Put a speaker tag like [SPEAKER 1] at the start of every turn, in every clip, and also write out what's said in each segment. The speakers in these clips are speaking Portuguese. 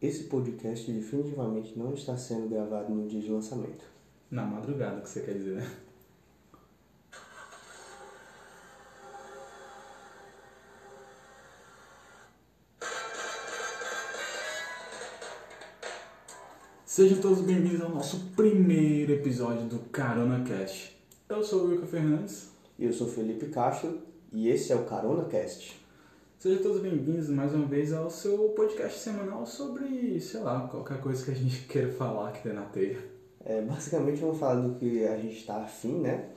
[SPEAKER 1] Esse podcast definitivamente não está sendo gravado no dia de lançamento.
[SPEAKER 2] Na madrugada, que você quer dizer, né? Sejam todos bem-vindos ao nosso primeiro episódio do Carona Cast. Eu sou o Wilka Fernandes.
[SPEAKER 1] Eu sou Felipe Castro e esse é o Carona Cast.
[SPEAKER 2] Sejam todos bem-vindos mais uma vez ao seu podcast semanal sobre, sei lá, qualquer coisa que a gente queira falar que tem na teia.
[SPEAKER 1] É, basicamente vamos falar do que a gente está afim, né?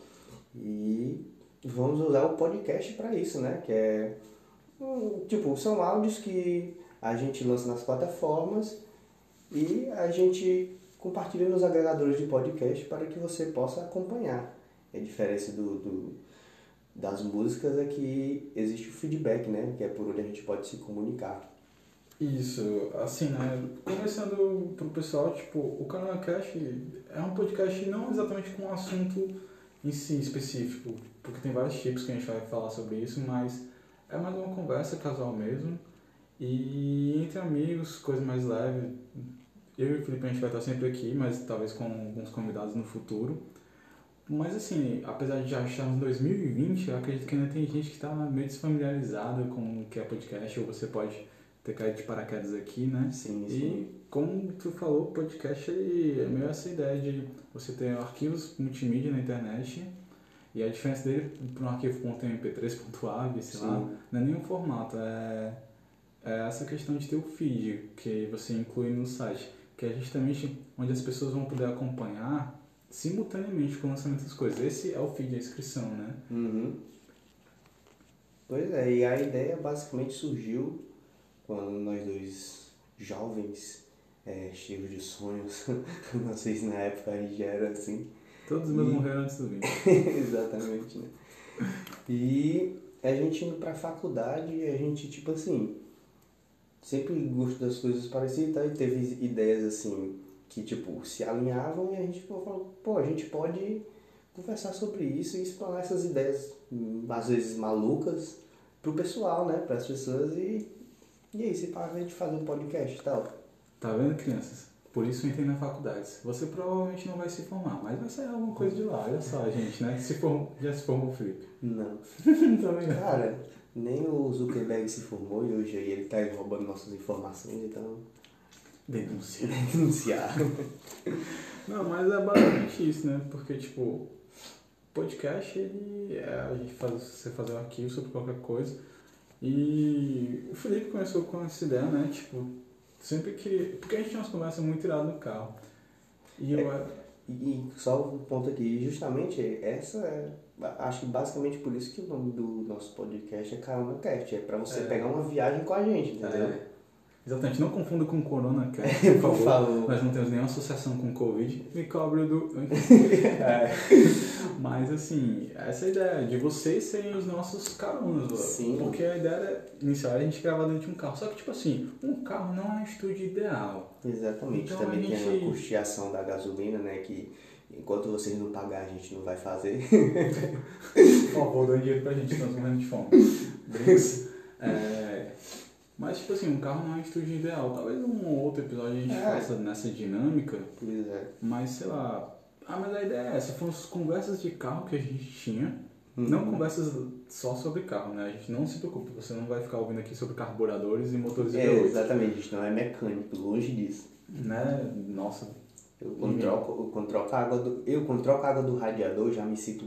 [SPEAKER 1] E vamos usar o podcast para isso, né? Que é tipo, são áudios que a gente lança nas plataformas e a gente compartilha nos agregadores de podcast para que você possa acompanhar. A diferença do, do das músicas é que existe o feedback, né? Que é por onde a gente pode se comunicar.
[SPEAKER 2] Isso, assim, né? Começando pro pessoal, tipo, o Canal Cash é um podcast não exatamente com um assunto em si específico, porque tem vários tipos que a gente vai falar sobre isso, mas é mais uma conversa casual mesmo. E entre amigos, coisa mais leve. Eu e o Felipe a gente vai estar sempre aqui, mas talvez com alguns convidados no futuro. Mas assim, apesar de já estarmos em 2020, eu acredito que ainda tem gente que está meio desfamiliarizada com o que é podcast, ou você pode ter caído de paraquedas aqui, né?
[SPEAKER 1] Sim, sim.
[SPEAKER 2] E como tu falou, podcast é meio essa ideia de você ter arquivos multimídia na internet e a diferença dele para um arquivo .mp3.av, sei lá,
[SPEAKER 1] Sim.
[SPEAKER 2] não é nenhum formato, é, é essa questão de ter o feed que você inclui no site, que é justamente onde as pessoas vão poder acompanhar simultaneamente com o lançamento das coisas. Esse é o feed, a inscrição, né?
[SPEAKER 1] Uhum. Pois é, e a ideia basicamente surgiu quando nós dois jovens, é, cheios de sonhos, não sei se na época a gente já era assim,
[SPEAKER 2] Todos os meus
[SPEAKER 1] E-
[SPEAKER 2] morreram antes do vídeo.
[SPEAKER 1] exatamente, né? E a gente indo pra faculdade, a gente, tipo assim, sempre gostou das coisas parecidas e e teve ideias assim, que tipo, se alinhavam e a gente falou, pô, a gente pode conversar sobre isso e explorar essas ideias, hum, às vezes malucas, pro pessoal, né? Para as pessoas e, e aí, se para a gente fazer um podcast e tal.
[SPEAKER 2] Tá vendo, crianças? Por isso eu entrei na faculdade. Você provavelmente não vai se formar, mas vai sair alguma coisa de lá. Olha só, gente, né? Se form... Já se formou o Felipe.
[SPEAKER 1] Não.
[SPEAKER 2] Também não.
[SPEAKER 1] Cara, nem o Zuckerberg se formou e hoje aí ele tá roubando nossas informações, então.
[SPEAKER 2] Denúncia.
[SPEAKER 1] Denunciar.
[SPEAKER 2] Não, mas é basicamente isso, né? Porque, tipo, podcast, ele é a gente faz, você fazer um arquivo sobre qualquer coisa. E o Felipe começou com essa ideia, né? Tipo, sempre que. Porque a gente tinha umas conversas muito iradas no carro. E eu.
[SPEAKER 1] E, e só um ponto aqui, justamente essa é. Acho que basicamente por isso que o nome do nosso podcast é Carona Cast. É pra você
[SPEAKER 2] É.
[SPEAKER 1] pegar uma viagem com a gente, entendeu?
[SPEAKER 2] É, exatamente, não confunda com Corona, cara.
[SPEAKER 1] Por favor.
[SPEAKER 2] Nós não temos nenhuma associação com Covid. Me cobre do.
[SPEAKER 1] É.
[SPEAKER 2] Mas assim, essa é a ideia, de vocês serem os nossos caronas. ó.
[SPEAKER 1] Sim.
[SPEAKER 2] Porque a ideia era, inicial era a gente gravar dentro de um carro. Só que, tipo assim, um carro não é um estúdio ideal.
[SPEAKER 1] Exatamente.
[SPEAKER 2] Então,
[SPEAKER 1] Também
[SPEAKER 2] a
[SPEAKER 1] tem
[SPEAKER 2] gente-
[SPEAKER 1] a custeação da gasolina, né? Que enquanto vocês não pagar, a gente não vai fazer.
[SPEAKER 2] Por favor, dá dinheiro pra gente, nós morrendo de fome. Brinks. É, mas, tipo assim, um carro não é um estúdio ideal. Talvez um ou outro episódio a gente
[SPEAKER 1] É.
[SPEAKER 2] faça nessa dinâmica.
[SPEAKER 1] Pois é.
[SPEAKER 2] Mas, sei lá. Ah, mas a ideia é essa. Foram as conversas de carro que a gente tinha.
[SPEAKER 1] Uhum.
[SPEAKER 2] Não conversas só sobre carro, né? A gente não se preocupe. Você não vai ficar ouvindo aqui sobre carburadores e motores
[SPEAKER 1] É,
[SPEAKER 2] V8.
[SPEAKER 1] exatamente, a gente não é mecânico, longe disso.
[SPEAKER 2] Né? Nossa.
[SPEAKER 1] Eu quando, troco, eu, quando troco a água do, eu quando troco a água do radiador já me sinto,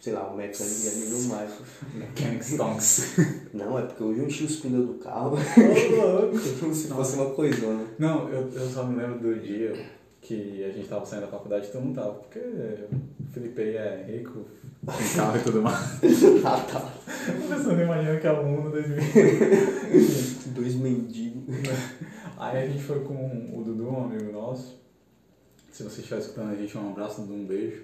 [SPEAKER 1] sei lá, um mecânico de nível mais.
[SPEAKER 2] Mechanic Stonks.
[SPEAKER 1] Não, é porque hoje eu enchi os pneus do carro
[SPEAKER 2] Ô, louco.
[SPEAKER 1] como se fosse uma coisona.
[SPEAKER 2] Não, eu, eu só me lembro do dia que a gente tava saindo da faculdade e todo mundo tava. Porque o Felipe aí é rico, tem carro e tudo mais.
[SPEAKER 1] Ah, tá.
[SPEAKER 2] A pessoa não imagina que é o mundo 2000.
[SPEAKER 1] Dois mendigos.
[SPEAKER 2] Aí a gente foi com o Dudu, um amigo nosso. Se você estiver escutando a gente, um abraço, um beijo.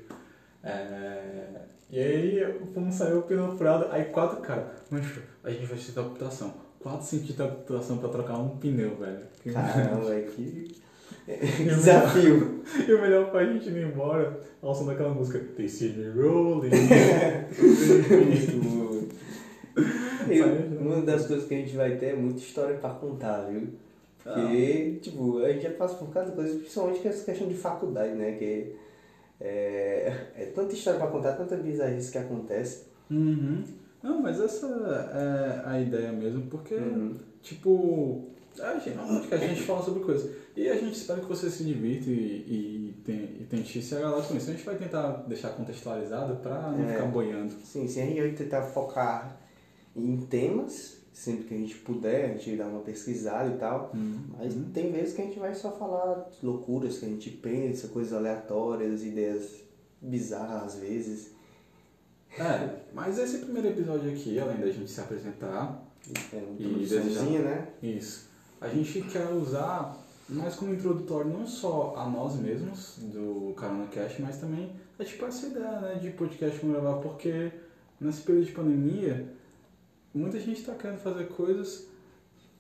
[SPEAKER 2] É, E aí fomos sair o pneu furado, aí quatro caras. Mancho, a gente vai sentir computação. Quatro centímetros de computação pra trocar um pneu, velho.
[SPEAKER 1] Caramba, é que desafio.
[SPEAKER 2] E o melhor foi a gente ir embora ao som daquela música They See Me Rolling.
[SPEAKER 1] E uma das coisas que a gente vai ter é muita história pra contar, viu? Que, tipo, a gente já passa por cada coisa, principalmente com essa questão de faculdade, né? Que é, é tanta história pra contar, tanta bizarrice que acontece.
[SPEAKER 2] Uhum. Não, mas essa é a ideia mesmo, porque,
[SPEAKER 1] Uhum.
[SPEAKER 2] tipo, a gente, normalmente que a gente fala sobre coisas. E a gente espera que você se divirta e, e, tem- e tente se agradar com isso. A gente vai tentar deixar contextualizado pra não
[SPEAKER 1] É.
[SPEAKER 2] ficar boiando.
[SPEAKER 1] Sim, sim, a gente vai tentar focar em temas, sempre que a gente puder, a gente dá uma pesquisada e tal. Mas
[SPEAKER 2] Uhum.
[SPEAKER 1] tem vezes que a gente vai só falar loucuras que a gente pensa, coisas aleatórias, ideias bizarras às vezes.
[SPEAKER 2] É, mas esse primeiro episódio aqui, além da gente se apresentar,
[SPEAKER 1] É uma
[SPEAKER 2] E
[SPEAKER 1] né?
[SPEAKER 2] Isso. A gente quer usar mais como introdutório não só a nós mesmos do Carona Cast, mas também é tipo essa ideia né, de podcast gravar, porque nesse período de pandemia muita gente está querendo fazer coisas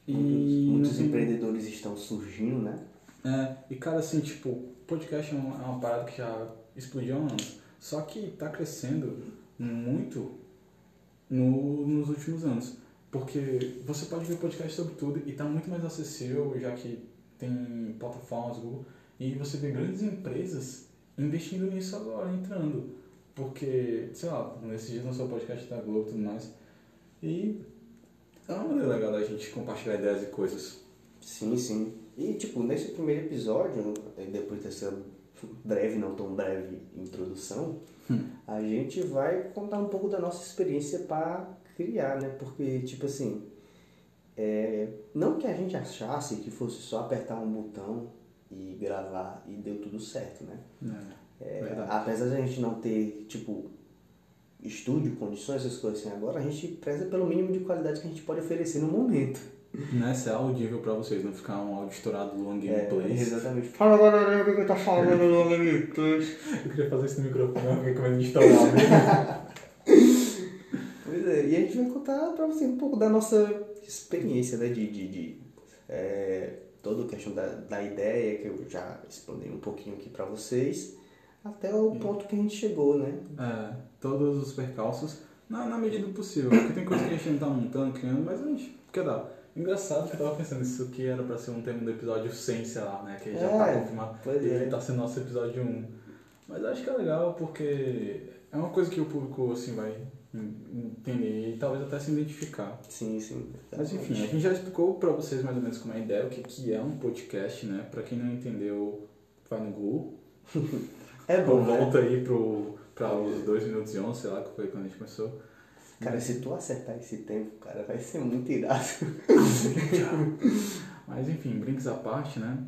[SPEAKER 2] e
[SPEAKER 1] Muitos, muitos
[SPEAKER 2] não
[SPEAKER 1] empreendedores estão surgindo, né?
[SPEAKER 2] é, e cara, assim, tipo, podcast é uma, é uma parada que já explodiu há anos. Só que tá crescendo muito no, nos últimos anos. Porque você pode ver podcast sobre tudo e tá muito mais acessível, já que tem plataformas, Google, e você vê grandes empresas investindo nisso agora, entrando. Porque, sei lá, nesses dias lançou o podcast da Globo e tudo mais. E é uma maneira legal da gente compartilhar ideias e coisas.
[SPEAKER 1] Sim, sim. E tipo, nesse primeiro episódio, eh, depois dessa breve, não tão breve introdução, a gente vai contar um pouco da nossa experiência para criar, né? Porque, tipo assim, é, não que a gente achasse que fosse só apertar um botão e gravar e deu tudo certo, né?
[SPEAKER 2] É,
[SPEAKER 1] É, apesar de a gente não ter, tipo, estúdio, condições, essas coisas assim agora, a gente preza pelo mínimo de qualidade que a gente pode oferecer no momento.
[SPEAKER 2] Né, ser audível pra vocês, não ficar um áudio estourado long
[SPEAKER 1] É,
[SPEAKER 2] gameplays.
[SPEAKER 1] exatamente. Fala galera, o que tô falando no gameplays?
[SPEAKER 2] Eu queria fazer isso no microfone, eu fiquei com medo de estourar.
[SPEAKER 1] Pois é, e a gente vai contar pra você um pouco da nossa experiência, né? De, de, de é, toda a questão da, da ideia, que eu já explanei um pouquinho aqui pra vocês, até o ponto que a gente chegou, né?
[SPEAKER 2] é, todos os percalços, na, na medida do possível. Porque tem coisa que a gente não tá montando, criando, mas a gente quer dar. Engraçado que eu tava pensando, isso aqui era pra ser um tema do episódio 100, sei lá, né? Que já tá
[SPEAKER 1] É,
[SPEAKER 2] confirmado. e
[SPEAKER 1] é.
[SPEAKER 2] ele tá sendo nosso episódio 1. Mas acho que é legal porque é uma coisa que o público assim vai en- entender e talvez até se identificar.
[SPEAKER 1] Sim, sim.
[SPEAKER 2] Mas enfim, a gente já explicou pra vocês mais ou menos como é a ideia, o que, que é um podcast, né? Pra quem não entendeu, vai no Google.
[SPEAKER 1] É bom, né?
[SPEAKER 2] volta aí pro, pra os 2 minutos e 11, sei lá, que foi quando a gente começou.
[SPEAKER 1] Cara, se tu acertar esse tempo, cara, vai ser muito irado.
[SPEAKER 2] Mas enfim, brinques à parte, né?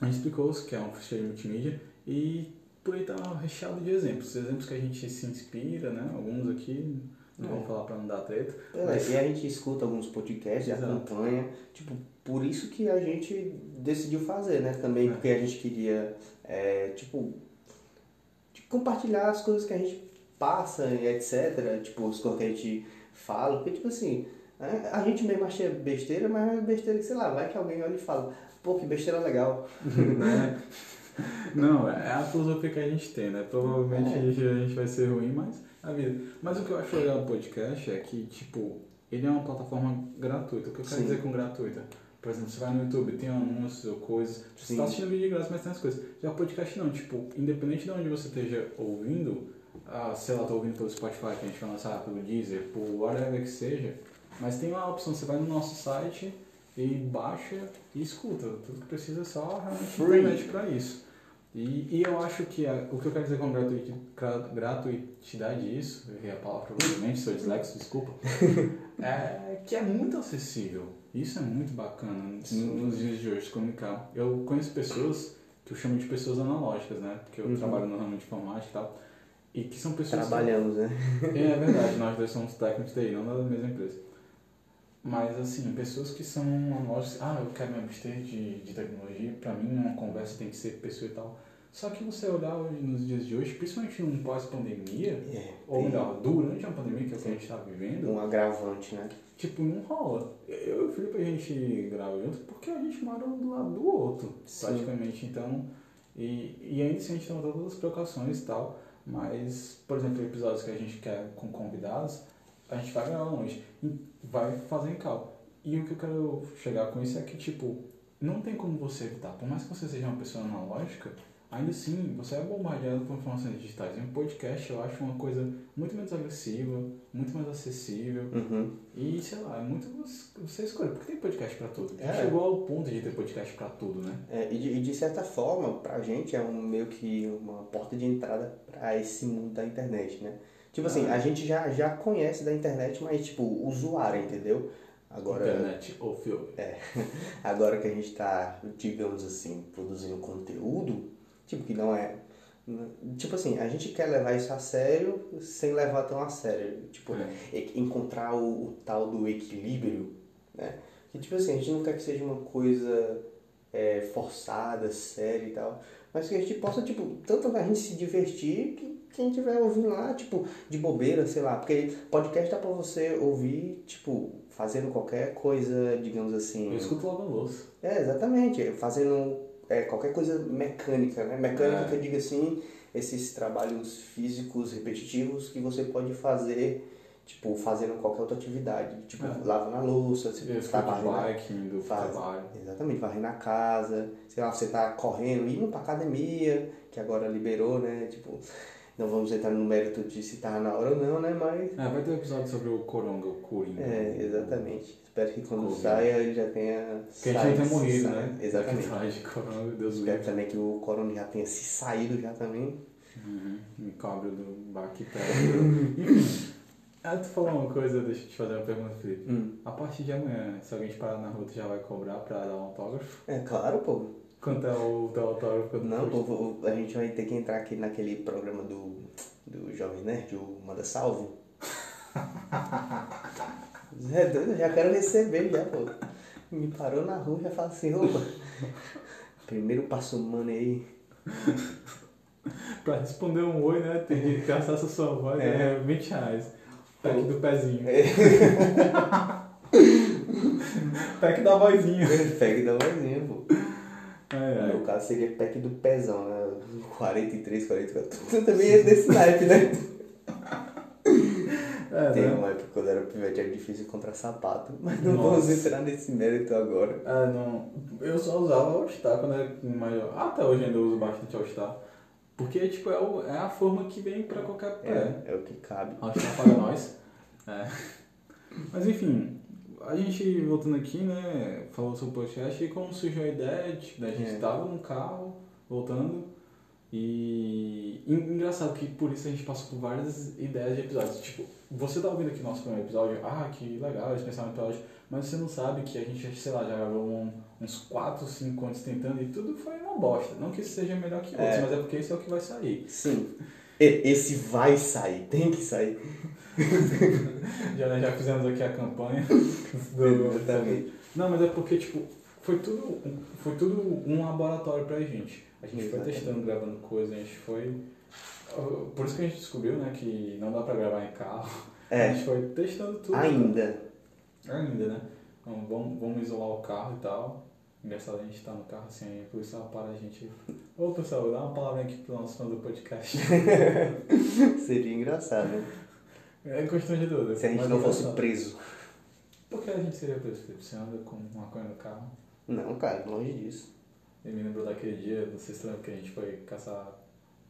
[SPEAKER 2] A gente explicou o que é um de multimídia e por aí tá recheado de exemplos. Exemplos que a gente se inspira, né? Alguns aqui, não vou
[SPEAKER 1] É.
[SPEAKER 2] falar pra não dar treta.
[SPEAKER 1] É,
[SPEAKER 2] Mas-
[SPEAKER 1] E a gente escuta alguns podcasts,
[SPEAKER 2] Exato.
[SPEAKER 1] acompanha. Tipo, por isso que a gente decidiu fazer, né? Também
[SPEAKER 2] É.
[SPEAKER 1] porque a gente queria, é, tipo, compartilhar as coisas que a gente passa e etc. Tipo, as coisas que a gente fala. Porque, tipo assim, a a gente mesmo acha besteira, mas é besteira que, sei lá, vai que alguém olha e fala, pô, que besteira legal.
[SPEAKER 2] né? Não, é a filosofia que a gente tem, né? Provavelmente
[SPEAKER 1] É.
[SPEAKER 2] a gente- a gente vai ser ruim, mas a vida. Mas o que eu acho legal do podcast é que, tipo, ele é uma plataforma gratuita. O que eu quero
[SPEAKER 1] Sim.
[SPEAKER 2] dizer com gratuita? Por exemplo, você vai no YouTube, tem anúncios ou coisas. Você
[SPEAKER 1] Sim.
[SPEAKER 2] tá assistindo vídeo de graça, mas tem as coisas. Já o podcast não, tipo, independente de onde você esteja ouvindo, ah, sei lá, tô ouvindo pelo Spotify, que a gente vai lançar pelo Deezer, por whatever que seja, mas tem uma opção, você vai no nosso site e baixa e escuta. Tudo que precisa é só realmente
[SPEAKER 1] Free.
[SPEAKER 2] internet pra isso. E, e eu acho que a- o que eu quero dizer com gratuiti- gra- gratuitidade isso, eu errei a palavra provavelmente, sou dislexo, desculpa, é que é muito acessível. Isso é muito bacana
[SPEAKER 1] Sim.
[SPEAKER 2] nos dias de hoje comunicar. Eu conheço pessoas que eu chamo de pessoas analógicas, né? Porque eu
[SPEAKER 1] Uhum.
[SPEAKER 2] trabalho no ramo de informática e tal. E que são pessoas. que-
[SPEAKER 1] Trabalhamos, né?
[SPEAKER 2] é verdade, nós dois somos técnicos de TI, não da mesma empresa. Mas, assim, pessoas que são analógicas, ah, eu quero me abster de, de tecnologia, pra mim uma conversa tem que ser pessoa e tal. Só que você olhar hoje, nos dias de hoje, principalmente num pós-pandemia,
[SPEAKER 1] É,
[SPEAKER 2] ou melhor, durante a pandemia, que é o que a gente tá vivendo,
[SPEAKER 1] um agravante, né?
[SPEAKER 2] tipo, não rola. Eu e o Felipe a gente grava junto porque a gente mora um do lado do outro,
[SPEAKER 1] Sim.
[SPEAKER 2] praticamente. Então, e, e ainda assim a gente tem todas as precauções e tal, mas, por exemplo, episódios que a gente quer com convidados, a gente vai gravar longe, vai fazer em cal. E o que eu quero chegar com isso é que, tipo, não tem como você evitar. Por mais que você seja uma pessoa analógica, ainda assim você é bombardeado por informações digitais. E um podcast eu acho uma coisa muito menos agressiva, muito mais acessível.
[SPEAKER 1] Uhum.
[SPEAKER 2] E sei lá, é muito você escolhe, porque tem podcast pra tudo.
[SPEAKER 1] É.
[SPEAKER 2] Chegou ao ponto de ter podcast pra tudo, né?
[SPEAKER 1] É, e, de, e de certa forma, pra gente é um meio que uma porta de entrada pra esse mundo da internet, né? Tipo assim,
[SPEAKER 2] Ah.
[SPEAKER 1] a gente já, já conhece da internet, mas tipo, usuário, entendeu? Agora,
[SPEAKER 2] Internet ou filme.
[SPEAKER 1] agora que a gente tá, digamos assim, produzindo conteúdo, tipo, que não é. Tipo assim, a gente quer levar isso a sério sem levar tão a sério. Tipo,
[SPEAKER 2] É.
[SPEAKER 1] encontrar o, o tal do equilíbrio, né? Que tipo assim, a gente não quer que seja uma coisa é, forçada, séria e tal, mas que a gente possa, tipo, tanto a gente se divertir que quem estiver ouvindo lá, tipo, de bobeira, sei lá, porque podcast dá pra você ouvir, tipo, fazendo qualquer coisa, digamos assim.
[SPEAKER 2] Eu escuto lavando louça.
[SPEAKER 1] É, exatamente. Fazendo é, qualquer coisa mecânica, né? Mecânica
[SPEAKER 2] É.
[SPEAKER 1] que eu digo assim, esses trabalhos físicos repetitivos que você pode fazer, tipo, fazendo qualquer outra atividade. Tipo,
[SPEAKER 2] É.
[SPEAKER 1] lavando a louça, você
[SPEAKER 2] Eu
[SPEAKER 1] tá
[SPEAKER 2] escuto
[SPEAKER 1] varrendo faz.
[SPEAKER 2] trabalho.
[SPEAKER 1] Exatamente, varrendo a casa, sei lá, você tá correndo, indo pra academia, que agora liberou, né? Tipo, não vamos entrar no mérito de se tá na hora ou não, né? Mas.
[SPEAKER 2] É, vai ter um episódio sobre o Coronga, o Coringa.
[SPEAKER 1] É, exatamente. Espero que quando
[SPEAKER 2] Covid.
[SPEAKER 1] saia ele já tenha.
[SPEAKER 2] Que a gente não tenha morrido, né?
[SPEAKER 1] Exatamente.
[SPEAKER 2] Atrás de Coronga, Deus
[SPEAKER 1] Espero
[SPEAKER 2] livre.
[SPEAKER 1] também que o corona já tenha se saído já também.
[SPEAKER 2] Uhum. Me cobra do. Enfim. Ah, tu falou uma coisa, deixa eu te fazer uma pergunta, Felipe.
[SPEAKER 1] Hum.
[SPEAKER 2] A partir de amanhã, se alguém te parar na rua, tu já vai cobrar pra dar um autógrafo?
[SPEAKER 1] É claro, pô.
[SPEAKER 2] Quanto é o teu autógrafo? quando
[SPEAKER 1] Não, pô, vou- a gente vai ter que entrar aqui naquele programa do, do Jovem Nerd, o Manda Salve. Zé doido, eu já quero receber já, pô. Me parou na rua e já fala assim, opa. Primeiro passo humano aí.
[SPEAKER 2] Pra responder um oi, né? Tem que gastar essa sua voz,
[SPEAKER 1] É.
[SPEAKER 2] é 20 reais. Pack do pezinho. Pack da vozinha.
[SPEAKER 1] Pack da vozinha, pô.
[SPEAKER 2] Ai,
[SPEAKER 1] No
[SPEAKER 2] ai.
[SPEAKER 1] meu caso seria pack do pezão, né? 43, 44. Tu também é desse naipe, né?
[SPEAKER 2] É,
[SPEAKER 1] Tem
[SPEAKER 2] né?
[SPEAKER 1] uma época quando era pivete era difícil encontrar sapato, mas não
[SPEAKER 2] Nossa.
[SPEAKER 1] vamos entrar nesse mérito agora.
[SPEAKER 2] Ah, não. Eu só usava All-Star quando era maior. Até hoje ainda uso bastante All-Star. Porque, tipo, é, o- é a forma que vem pra qualquer pé.
[SPEAKER 1] É, é o que cabe.
[SPEAKER 2] All-Star paga nós. É. Mas, enfim, a gente, voltando aqui, né, falou sobre o podcast e como surgiu a ideia de, da gente
[SPEAKER 1] É.
[SPEAKER 2] estava no carro, voltando. E en- engraçado que por isso a gente passou por várias ideias de episódios. Tipo, você tá ouvindo aqui nosso primeiro episódio, ah, que legal, eles pensaram no episódio, mas você não sabe que a gente, sei lá, já gravou um- uns 4, 5 antes tentando e tudo foi uma bosta. Não que isso seja melhor que outros,
[SPEAKER 1] É.
[SPEAKER 2] mas é porque esse é o que vai sair.
[SPEAKER 1] Sim. Esse vai sair, tem que sair.
[SPEAKER 2] Já, já fizemos aqui a campanha do,
[SPEAKER 1] Exatamente.
[SPEAKER 2] Não, mas é porque, tipo, foi tudo, foi tudo um laboratório pra gente. A gente
[SPEAKER 1] Exatamente.
[SPEAKER 2] foi testando, gravando coisas, a gente foi. Por isso que a gente descobriu, né, que não dá pra gravar em carro. A
[SPEAKER 1] É,
[SPEAKER 2] gente foi testando tudo.
[SPEAKER 1] ainda.
[SPEAKER 2] Ainda, né? Então, vamos, vamos isolar o carro e tal. Engraçado a gente tá no carro assim, aí o policial para a gente. Ô pessoal, dá uma palavra aqui pro nosso fã do podcast.
[SPEAKER 1] Seria engraçado, né?
[SPEAKER 2] É constrangedor. né?
[SPEAKER 1] Se a gente
[SPEAKER 2] Mas
[SPEAKER 1] não
[SPEAKER 2] é
[SPEAKER 1] fosse
[SPEAKER 2] engraçado.
[SPEAKER 1] preso.
[SPEAKER 2] Por que a gente seria preso, Felipe? Você anda com maconha no carro?
[SPEAKER 1] Não, cara, longe disso.
[SPEAKER 2] Eu me lembro daquele dia, não sei se lembra que a gente foi caçar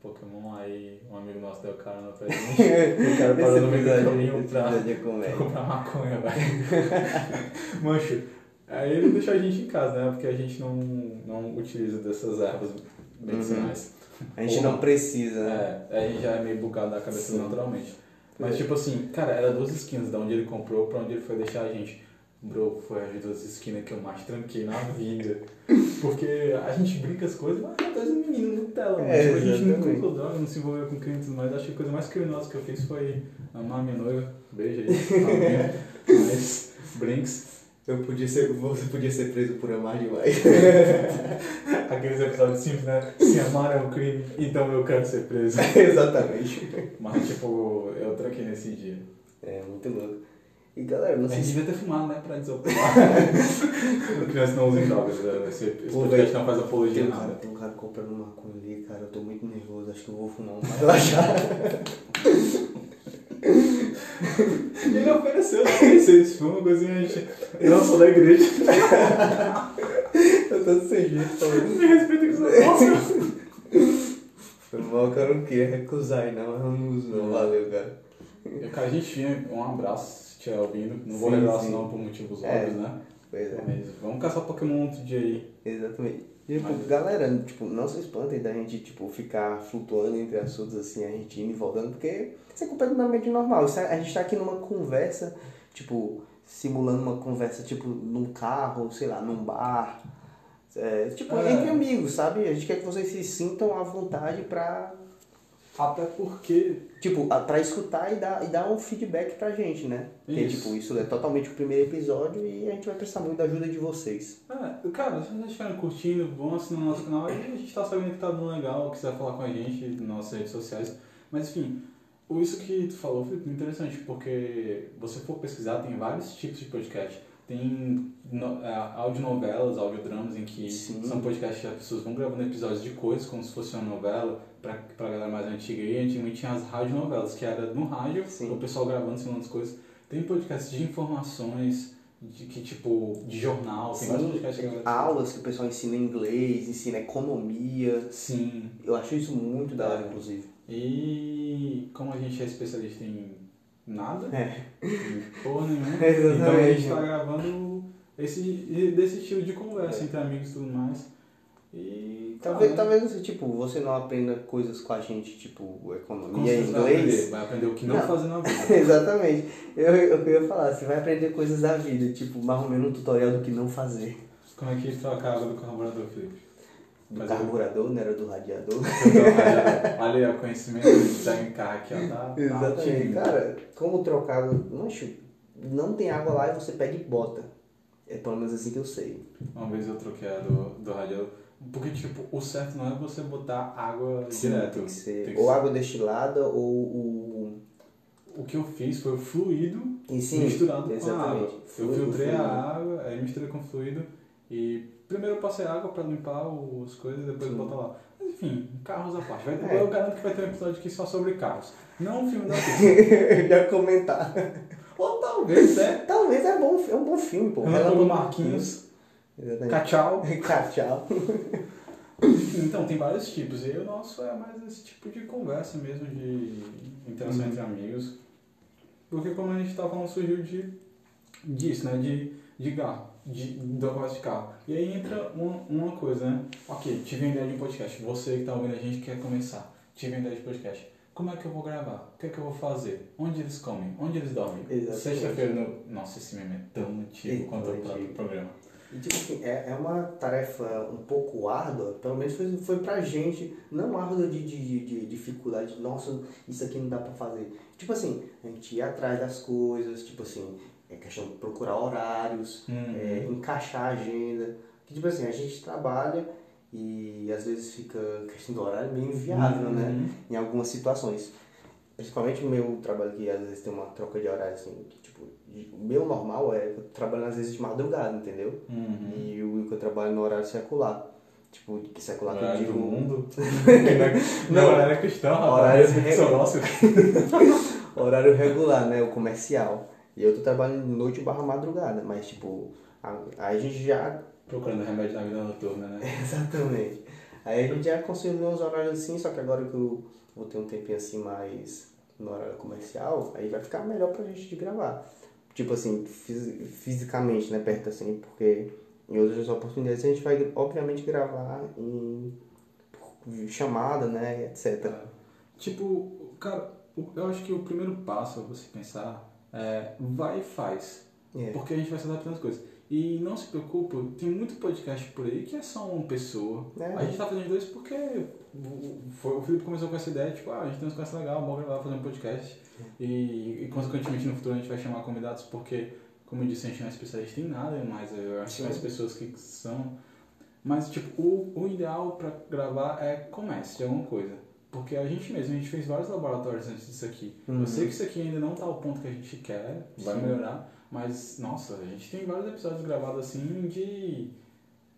[SPEAKER 2] Pokémon, aí um amigo nosso deu carona pra gente. o cara parou no meio caminho
[SPEAKER 1] esse
[SPEAKER 2] pra,
[SPEAKER 1] é
[SPEAKER 2] pra comprar maconha, velho. Mancho, aí ele deixou a gente em casa, né? Porque a gente não, não utiliza dessas ervas medicinais.
[SPEAKER 1] A gente
[SPEAKER 2] Porra.
[SPEAKER 1] não precisa, né?
[SPEAKER 2] É, aí já é meio bugado da cabeça
[SPEAKER 1] Sim.
[SPEAKER 2] naturalmente. Mas
[SPEAKER 1] É.
[SPEAKER 2] tipo assim, cara, era duas esquinas da onde ele comprou pra onde ele foi deixar a gente. Bro, foi as duas esquinas que eu mais tranquei na vida. Porque a gente brinca as coisas, mas é coisa menino Nutella.
[SPEAKER 1] É,
[SPEAKER 2] Tipo, a gente não comprou droga, não se envolveu com crime tudo mais. Acho que a coisa mais criminosa que eu fiz foi amar minha noiva. Beijo aí. Mas, brinks.
[SPEAKER 1] Eu podia ser, você podia ser preso por amar demais.
[SPEAKER 2] Aqueles episódios simples, né? Se amar é um crime, então eu quero ser preso.
[SPEAKER 1] Exatamente.
[SPEAKER 2] Mas, tipo, eu tranquei nesse dia.
[SPEAKER 1] É, muito louco. E galera, não
[SPEAKER 2] A
[SPEAKER 1] sei
[SPEAKER 2] gente
[SPEAKER 1] se.
[SPEAKER 2] devia ter fumado, né? Pra desopilar. Crianças não usem drogas. né? Esse, esse
[SPEAKER 1] Pô,
[SPEAKER 2] podcast não faz apologia
[SPEAKER 1] Tem um, cara,
[SPEAKER 2] nada.
[SPEAKER 1] tem um cara comprando maconha ali, cara. Eu tô muito nervoso. Acho que eu vou fumar um mais relaxar.
[SPEAKER 2] Ele ofereceu, né? Vocês fumam coisinha, a gente. Eu não sou da igreja.
[SPEAKER 1] Eu Eu tô sem jeito falando.
[SPEAKER 2] Me respeita que você gosta.
[SPEAKER 1] Foi mal eu não queria recusar não, mas eu não uso não. Valeu, cara.
[SPEAKER 2] E, Cara, a gente tinha um abraço, se estiver ouvindo. Não vou revelar
[SPEAKER 1] sim.
[SPEAKER 2] senão por motivos
[SPEAKER 1] É.
[SPEAKER 2] óbvios, né?
[SPEAKER 1] Pois é.
[SPEAKER 2] Mas vamos caçar Pokémon outro dia aí.
[SPEAKER 1] Exatamente. E, tipo,
[SPEAKER 2] Mas-
[SPEAKER 1] galera, tipo, não se espantem da gente, tipo, ficar flutuando entre assuntos assim, a gente indo e voltando, porque isso é completamente normal. Isso é- a gente tá aqui numa conversa, tipo, simulando uma conversa, tipo, num carro, sei lá, num bar. É, tipo,
[SPEAKER 2] É.
[SPEAKER 1] entre amigos, sabe? A gente quer que vocês se sintam à vontade pra,
[SPEAKER 2] Até porque
[SPEAKER 1] tipo, pra escutar e dar, e dar um feedback pra gente, né? Porque,
[SPEAKER 2] Isso.
[SPEAKER 1] tipo, isso é totalmente o primeiro episódio e a gente vai precisar muito da ajuda de vocês.
[SPEAKER 2] É, cara, se vocês estiverem curtindo, vão assinar o nosso canal e a gente tá sabendo que tá dando legal, quiser falar com a gente nas nossas redes sociais. Mas enfim, isso que tu falou foi interessante, porque você for pesquisar, tem vários tipos de podcast. Tem no, é, audionovelas, audiodramas, em que
[SPEAKER 1] Sim.
[SPEAKER 2] são podcasts que as pessoas vão gravando episódios de coisas como se fosse uma novela, pra, pra galera mais antiga. E antigamente tinha as radionovelas, que era no rádio,
[SPEAKER 1] Sim.
[SPEAKER 2] o pessoal gravando, ensinando as coisas. Tem podcasts de informações, de que tipo, de jornal, tem vários podcasts que
[SPEAKER 1] aulas que o pessoal ensina inglês, ensina economia.
[SPEAKER 2] Sim.
[SPEAKER 1] Eu acho isso muito da hora,
[SPEAKER 2] É.
[SPEAKER 1] inclusive.
[SPEAKER 2] E como a gente é especialista em nada,
[SPEAKER 1] É.
[SPEAKER 2] porra nenhuma,
[SPEAKER 1] Exatamente.
[SPEAKER 2] então a gente tá gravando esse, desse estilo de conversa
[SPEAKER 1] É.
[SPEAKER 2] entre amigos e tudo mais. E.
[SPEAKER 1] Talvez,
[SPEAKER 2] cara,
[SPEAKER 1] talvez tipo, você não aprenda coisas com a gente, tipo, economia,
[SPEAKER 2] certeza vai aprender,
[SPEAKER 1] inglês.
[SPEAKER 2] vai aprender o que não,
[SPEAKER 1] Não.
[SPEAKER 2] fazer na vida.
[SPEAKER 1] Exatamente. Eu, eu ia falar, você vai aprender coisas da vida, tipo, mais ou menos um tutorial do que não fazer.
[SPEAKER 2] Como é que troca a água do carburador, Felipe?
[SPEAKER 1] Do
[SPEAKER 2] Mas
[SPEAKER 1] carburador, não era do radiador.
[SPEAKER 2] eu- Olha aí, o conhecimento da carro aqui, ó, tá, tá
[SPEAKER 1] Exatamente.
[SPEAKER 2] altinho.
[SPEAKER 1] Cara, como trocar. Mancho, não tem água lá e você pega e bota. É pelo menos assim que eu sei.
[SPEAKER 2] Uma vez eu troquei a do, do radiador. Porque, tipo, o certo não é você botar água direto.
[SPEAKER 1] Tem que ser
[SPEAKER 2] Tem que
[SPEAKER 1] ou
[SPEAKER 2] ser-
[SPEAKER 1] água destilada ou o.
[SPEAKER 2] O que eu fiz foi o fluido
[SPEAKER 1] sim,
[SPEAKER 2] misturado com a
[SPEAKER 1] exatamente.
[SPEAKER 2] água. Eu
[SPEAKER 1] Fluido,
[SPEAKER 2] filtrei
[SPEAKER 1] fluido.
[SPEAKER 2] a água, aí misturei com fluido e primeiro eu passei água pra limpar as coisas, depois
[SPEAKER 1] Sim.
[SPEAKER 2] botar lá. Mas enfim, carros à parte. Vai,
[SPEAKER 1] É.
[SPEAKER 2] Eu garanto que vai ter um episódio aqui só sobre carros. Não um filme da.
[SPEAKER 1] Eu ia comentar.
[SPEAKER 2] Ou talvez, né?
[SPEAKER 1] Talvez é, bom, é um bom filme, pô.
[SPEAKER 2] Relâmpago Marquinhos,
[SPEAKER 1] Exatamente.
[SPEAKER 2] Cachau. Enfim, então tem vários tipos. E o nosso é mais esse tipo de conversa mesmo, de interação
[SPEAKER 1] Uhum.
[SPEAKER 2] entre amigos. Porque como a gente estava falando, surgiu de, disso, né? De, de carro, de, da voz de carro. E aí entra uma, uma coisa, né? Ok, tive a ideia de um podcast. Você que está ouvindo a gente quer começar. Tive a ideia de podcast. Como é que eu vou gravar? O que é que eu vou fazer? Onde eles comem? Onde eles dormem?
[SPEAKER 1] Exatamente.
[SPEAKER 2] Sexta-feira no... Nossa, esse meme é tão antigo
[SPEAKER 1] É
[SPEAKER 2] quanto o próprio programa.
[SPEAKER 1] E, tipo assim, é, é uma tarefa um pouco árdua, pelo menos foi, foi pra gente, não árdua de, de, de, de dificuldade, nossa, isso aqui não dá pra fazer. Tipo assim, a gente ir atrás das coisas, tipo assim, é questão de procurar horários,
[SPEAKER 2] Uhum.
[SPEAKER 1] é, encaixar a agenda. Que, tipo assim, a gente trabalha e às vezes fica questão do horário meio inviável, né?
[SPEAKER 2] Uhum.
[SPEAKER 1] Em algumas situações. Principalmente o meu trabalho que às vezes tem uma troca de horário, assim, que, tipo, o meu normal é eu trabalho às vezes de madrugada, entendeu?
[SPEAKER 2] Uhum.
[SPEAKER 1] E o que eu trabalho no horário secular. Tipo, que secular que eu
[SPEAKER 2] Horário
[SPEAKER 1] digo.
[SPEAKER 2] do mundo.
[SPEAKER 1] Não.
[SPEAKER 2] Não, horário é cristão, rapaz.
[SPEAKER 1] Horário é-
[SPEAKER 2] nosso.
[SPEAKER 1] Horário regular, né? O comercial. E eu tô trabalhando noite barra madrugada, mas tipo, aí a gente já.
[SPEAKER 2] Procurando remédio na vida noturna, né?
[SPEAKER 1] Exatamente. Aí a gente já conseguiu uns horários assim, só que agora que eu vou ter um tempinho assim mais no horário comercial, aí vai ficar melhor pra gente de gravar. Tipo assim, fisi- fisicamente, né? Perto assim, porque em outras oportunidades a gente vai obviamente gravar em chamada, né? Etc.
[SPEAKER 2] Tipo, cara, eu acho que o primeiro passo a você pensar é vai e faz.
[SPEAKER 1] É.
[SPEAKER 2] Porque a gente vai se adaptando às coisas. E não se preocupe, tem muito podcast por aí que é só uma pessoa.
[SPEAKER 1] É.
[SPEAKER 2] A gente tá fazendo dois porque o, foi, o Felipe começou com essa ideia, tipo, ah, a gente tem uma conversa legal, bom gravar, fazer um podcast. E, e consequentemente no futuro a gente vai chamar convidados porque, como eu disse, a gente não é especialista em nada, mas eu acho que as pessoas que são. Mas, tipo, o, o ideal pra gravar é comece de alguma coisa. Porque a gente mesmo, a gente fez vários laboratórios antes disso aqui.
[SPEAKER 1] Uhum.
[SPEAKER 2] Eu sei que isso aqui ainda não tá ao ponto que a gente quer, vai
[SPEAKER 1] Sim.
[SPEAKER 2] melhorar, mas, nossa, a gente tem vários episódios gravados assim de.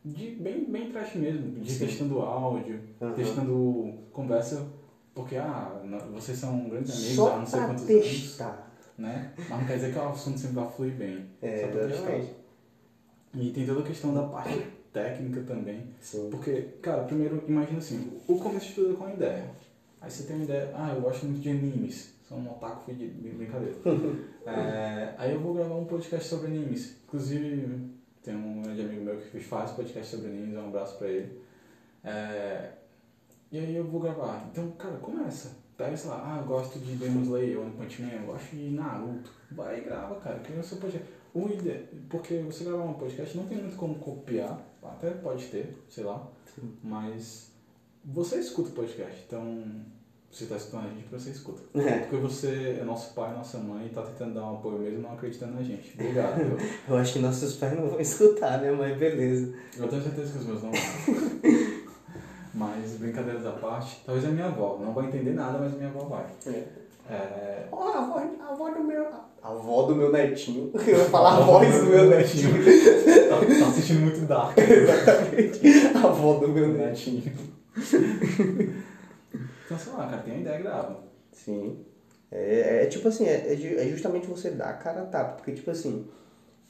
[SPEAKER 2] de bem, bem trash mesmo, de
[SPEAKER 1] Sim.
[SPEAKER 2] testando áudio,
[SPEAKER 1] Aham.
[SPEAKER 2] testando conversa, porque, ah, vocês são grandes amigos há
[SPEAKER 1] Só
[SPEAKER 2] não sei quantos anos,
[SPEAKER 1] testar.
[SPEAKER 2] né? Mas não quer dizer que o assunto sempre vai fluir bem.
[SPEAKER 1] É,
[SPEAKER 2] só pra testar. E tem toda a questão da parte técnica também.
[SPEAKER 1] Sim.
[SPEAKER 2] Porque, cara, primeiro, imagina assim, o começo de tudo é com a ideia. Aí você tem uma ideia, ah, eu gosto muito de animes, sou um otaku brin- brincadeira. É, aí eu vou gravar um podcast sobre animes. Inclusive, tem um grande amigo meu que faz podcast sobre animes, um abraço pra ele. É, e aí eu vou gravar. Então, cara, começa. Pega, sei lá, ah, eu gosto de Demon Slayer, One Punch Man, eu gosto de Naruto. Vai e grava, cara, cria o seu podcast. O ide- Porque você gravar um podcast não tem muito como copiar, até pode ter, sei lá, mas você escuta o podcast, então você está escutando a gente porque você escuta.
[SPEAKER 1] É.
[SPEAKER 2] Porque você é nosso pai, nossa mãe e tá tentando dar um apoio mesmo não acreditando na gente. Obrigado. viu?
[SPEAKER 1] Eu acho que nossos pais não vão escutar, né? Mas beleza.
[SPEAKER 2] Eu tenho certeza que os meus não vão. Mas, brincadeiras à parte, talvez a minha avó. Não vai entender nada, mas a minha avó vai. É...
[SPEAKER 1] Ó, a avó, a avó do meu. A avó do meu netinho. Eu ia falar a voz do meu netinho.
[SPEAKER 2] tá, tá assistindo muito Dark.
[SPEAKER 1] Exatamente. A avó do meu netinho.
[SPEAKER 2] Então, sei lá, cara, tem uma ideia grava.
[SPEAKER 1] Sim. É, é tipo assim, é, é é justamente você dar a cara a tapa. Porque, tipo assim,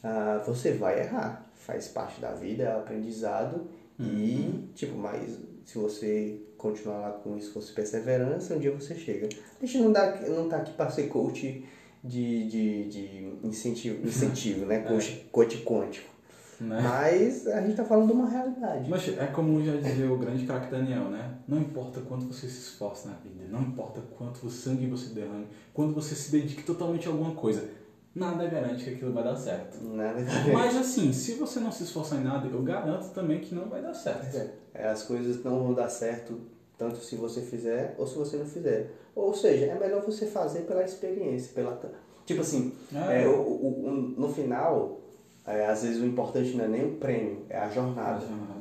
[SPEAKER 1] ah, você vai errar. Faz parte da vida, é aprendizado. E, tipo, mas se você continuar lá com isso, fosse perseverança, um dia você chega. A gente não, dá, não tá aqui pra ser coach de, de, de incentivo, incentivo né? Coach, coach quântico.
[SPEAKER 2] Né?
[SPEAKER 1] Mas a gente tá falando de uma realidade.
[SPEAKER 2] Mas é como já dizia o grande craque Daniel, né? Não importa quanto você se esforce na vida, não importa quanto sangue você derrame, quando você se dedique totalmente a alguma coisa, nada garante que aquilo vai dar certo.
[SPEAKER 1] Nada
[SPEAKER 2] Mas assim, se você não se esforçar em nada, eu garanto também que não vai dar certo.
[SPEAKER 1] É, as coisas não vão dar certo tanto se você fizer ou se você não fizer. Ou seja, é melhor você fazer pela experiência, pela tipo assim,
[SPEAKER 2] É.
[SPEAKER 1] é, o, o- o- no final, é, às vezes o importante não é nem o prêmio, é a
[SPEAKER 2] A
[SPEAKER 1] jornada.
[SPEAKER 2] jornada.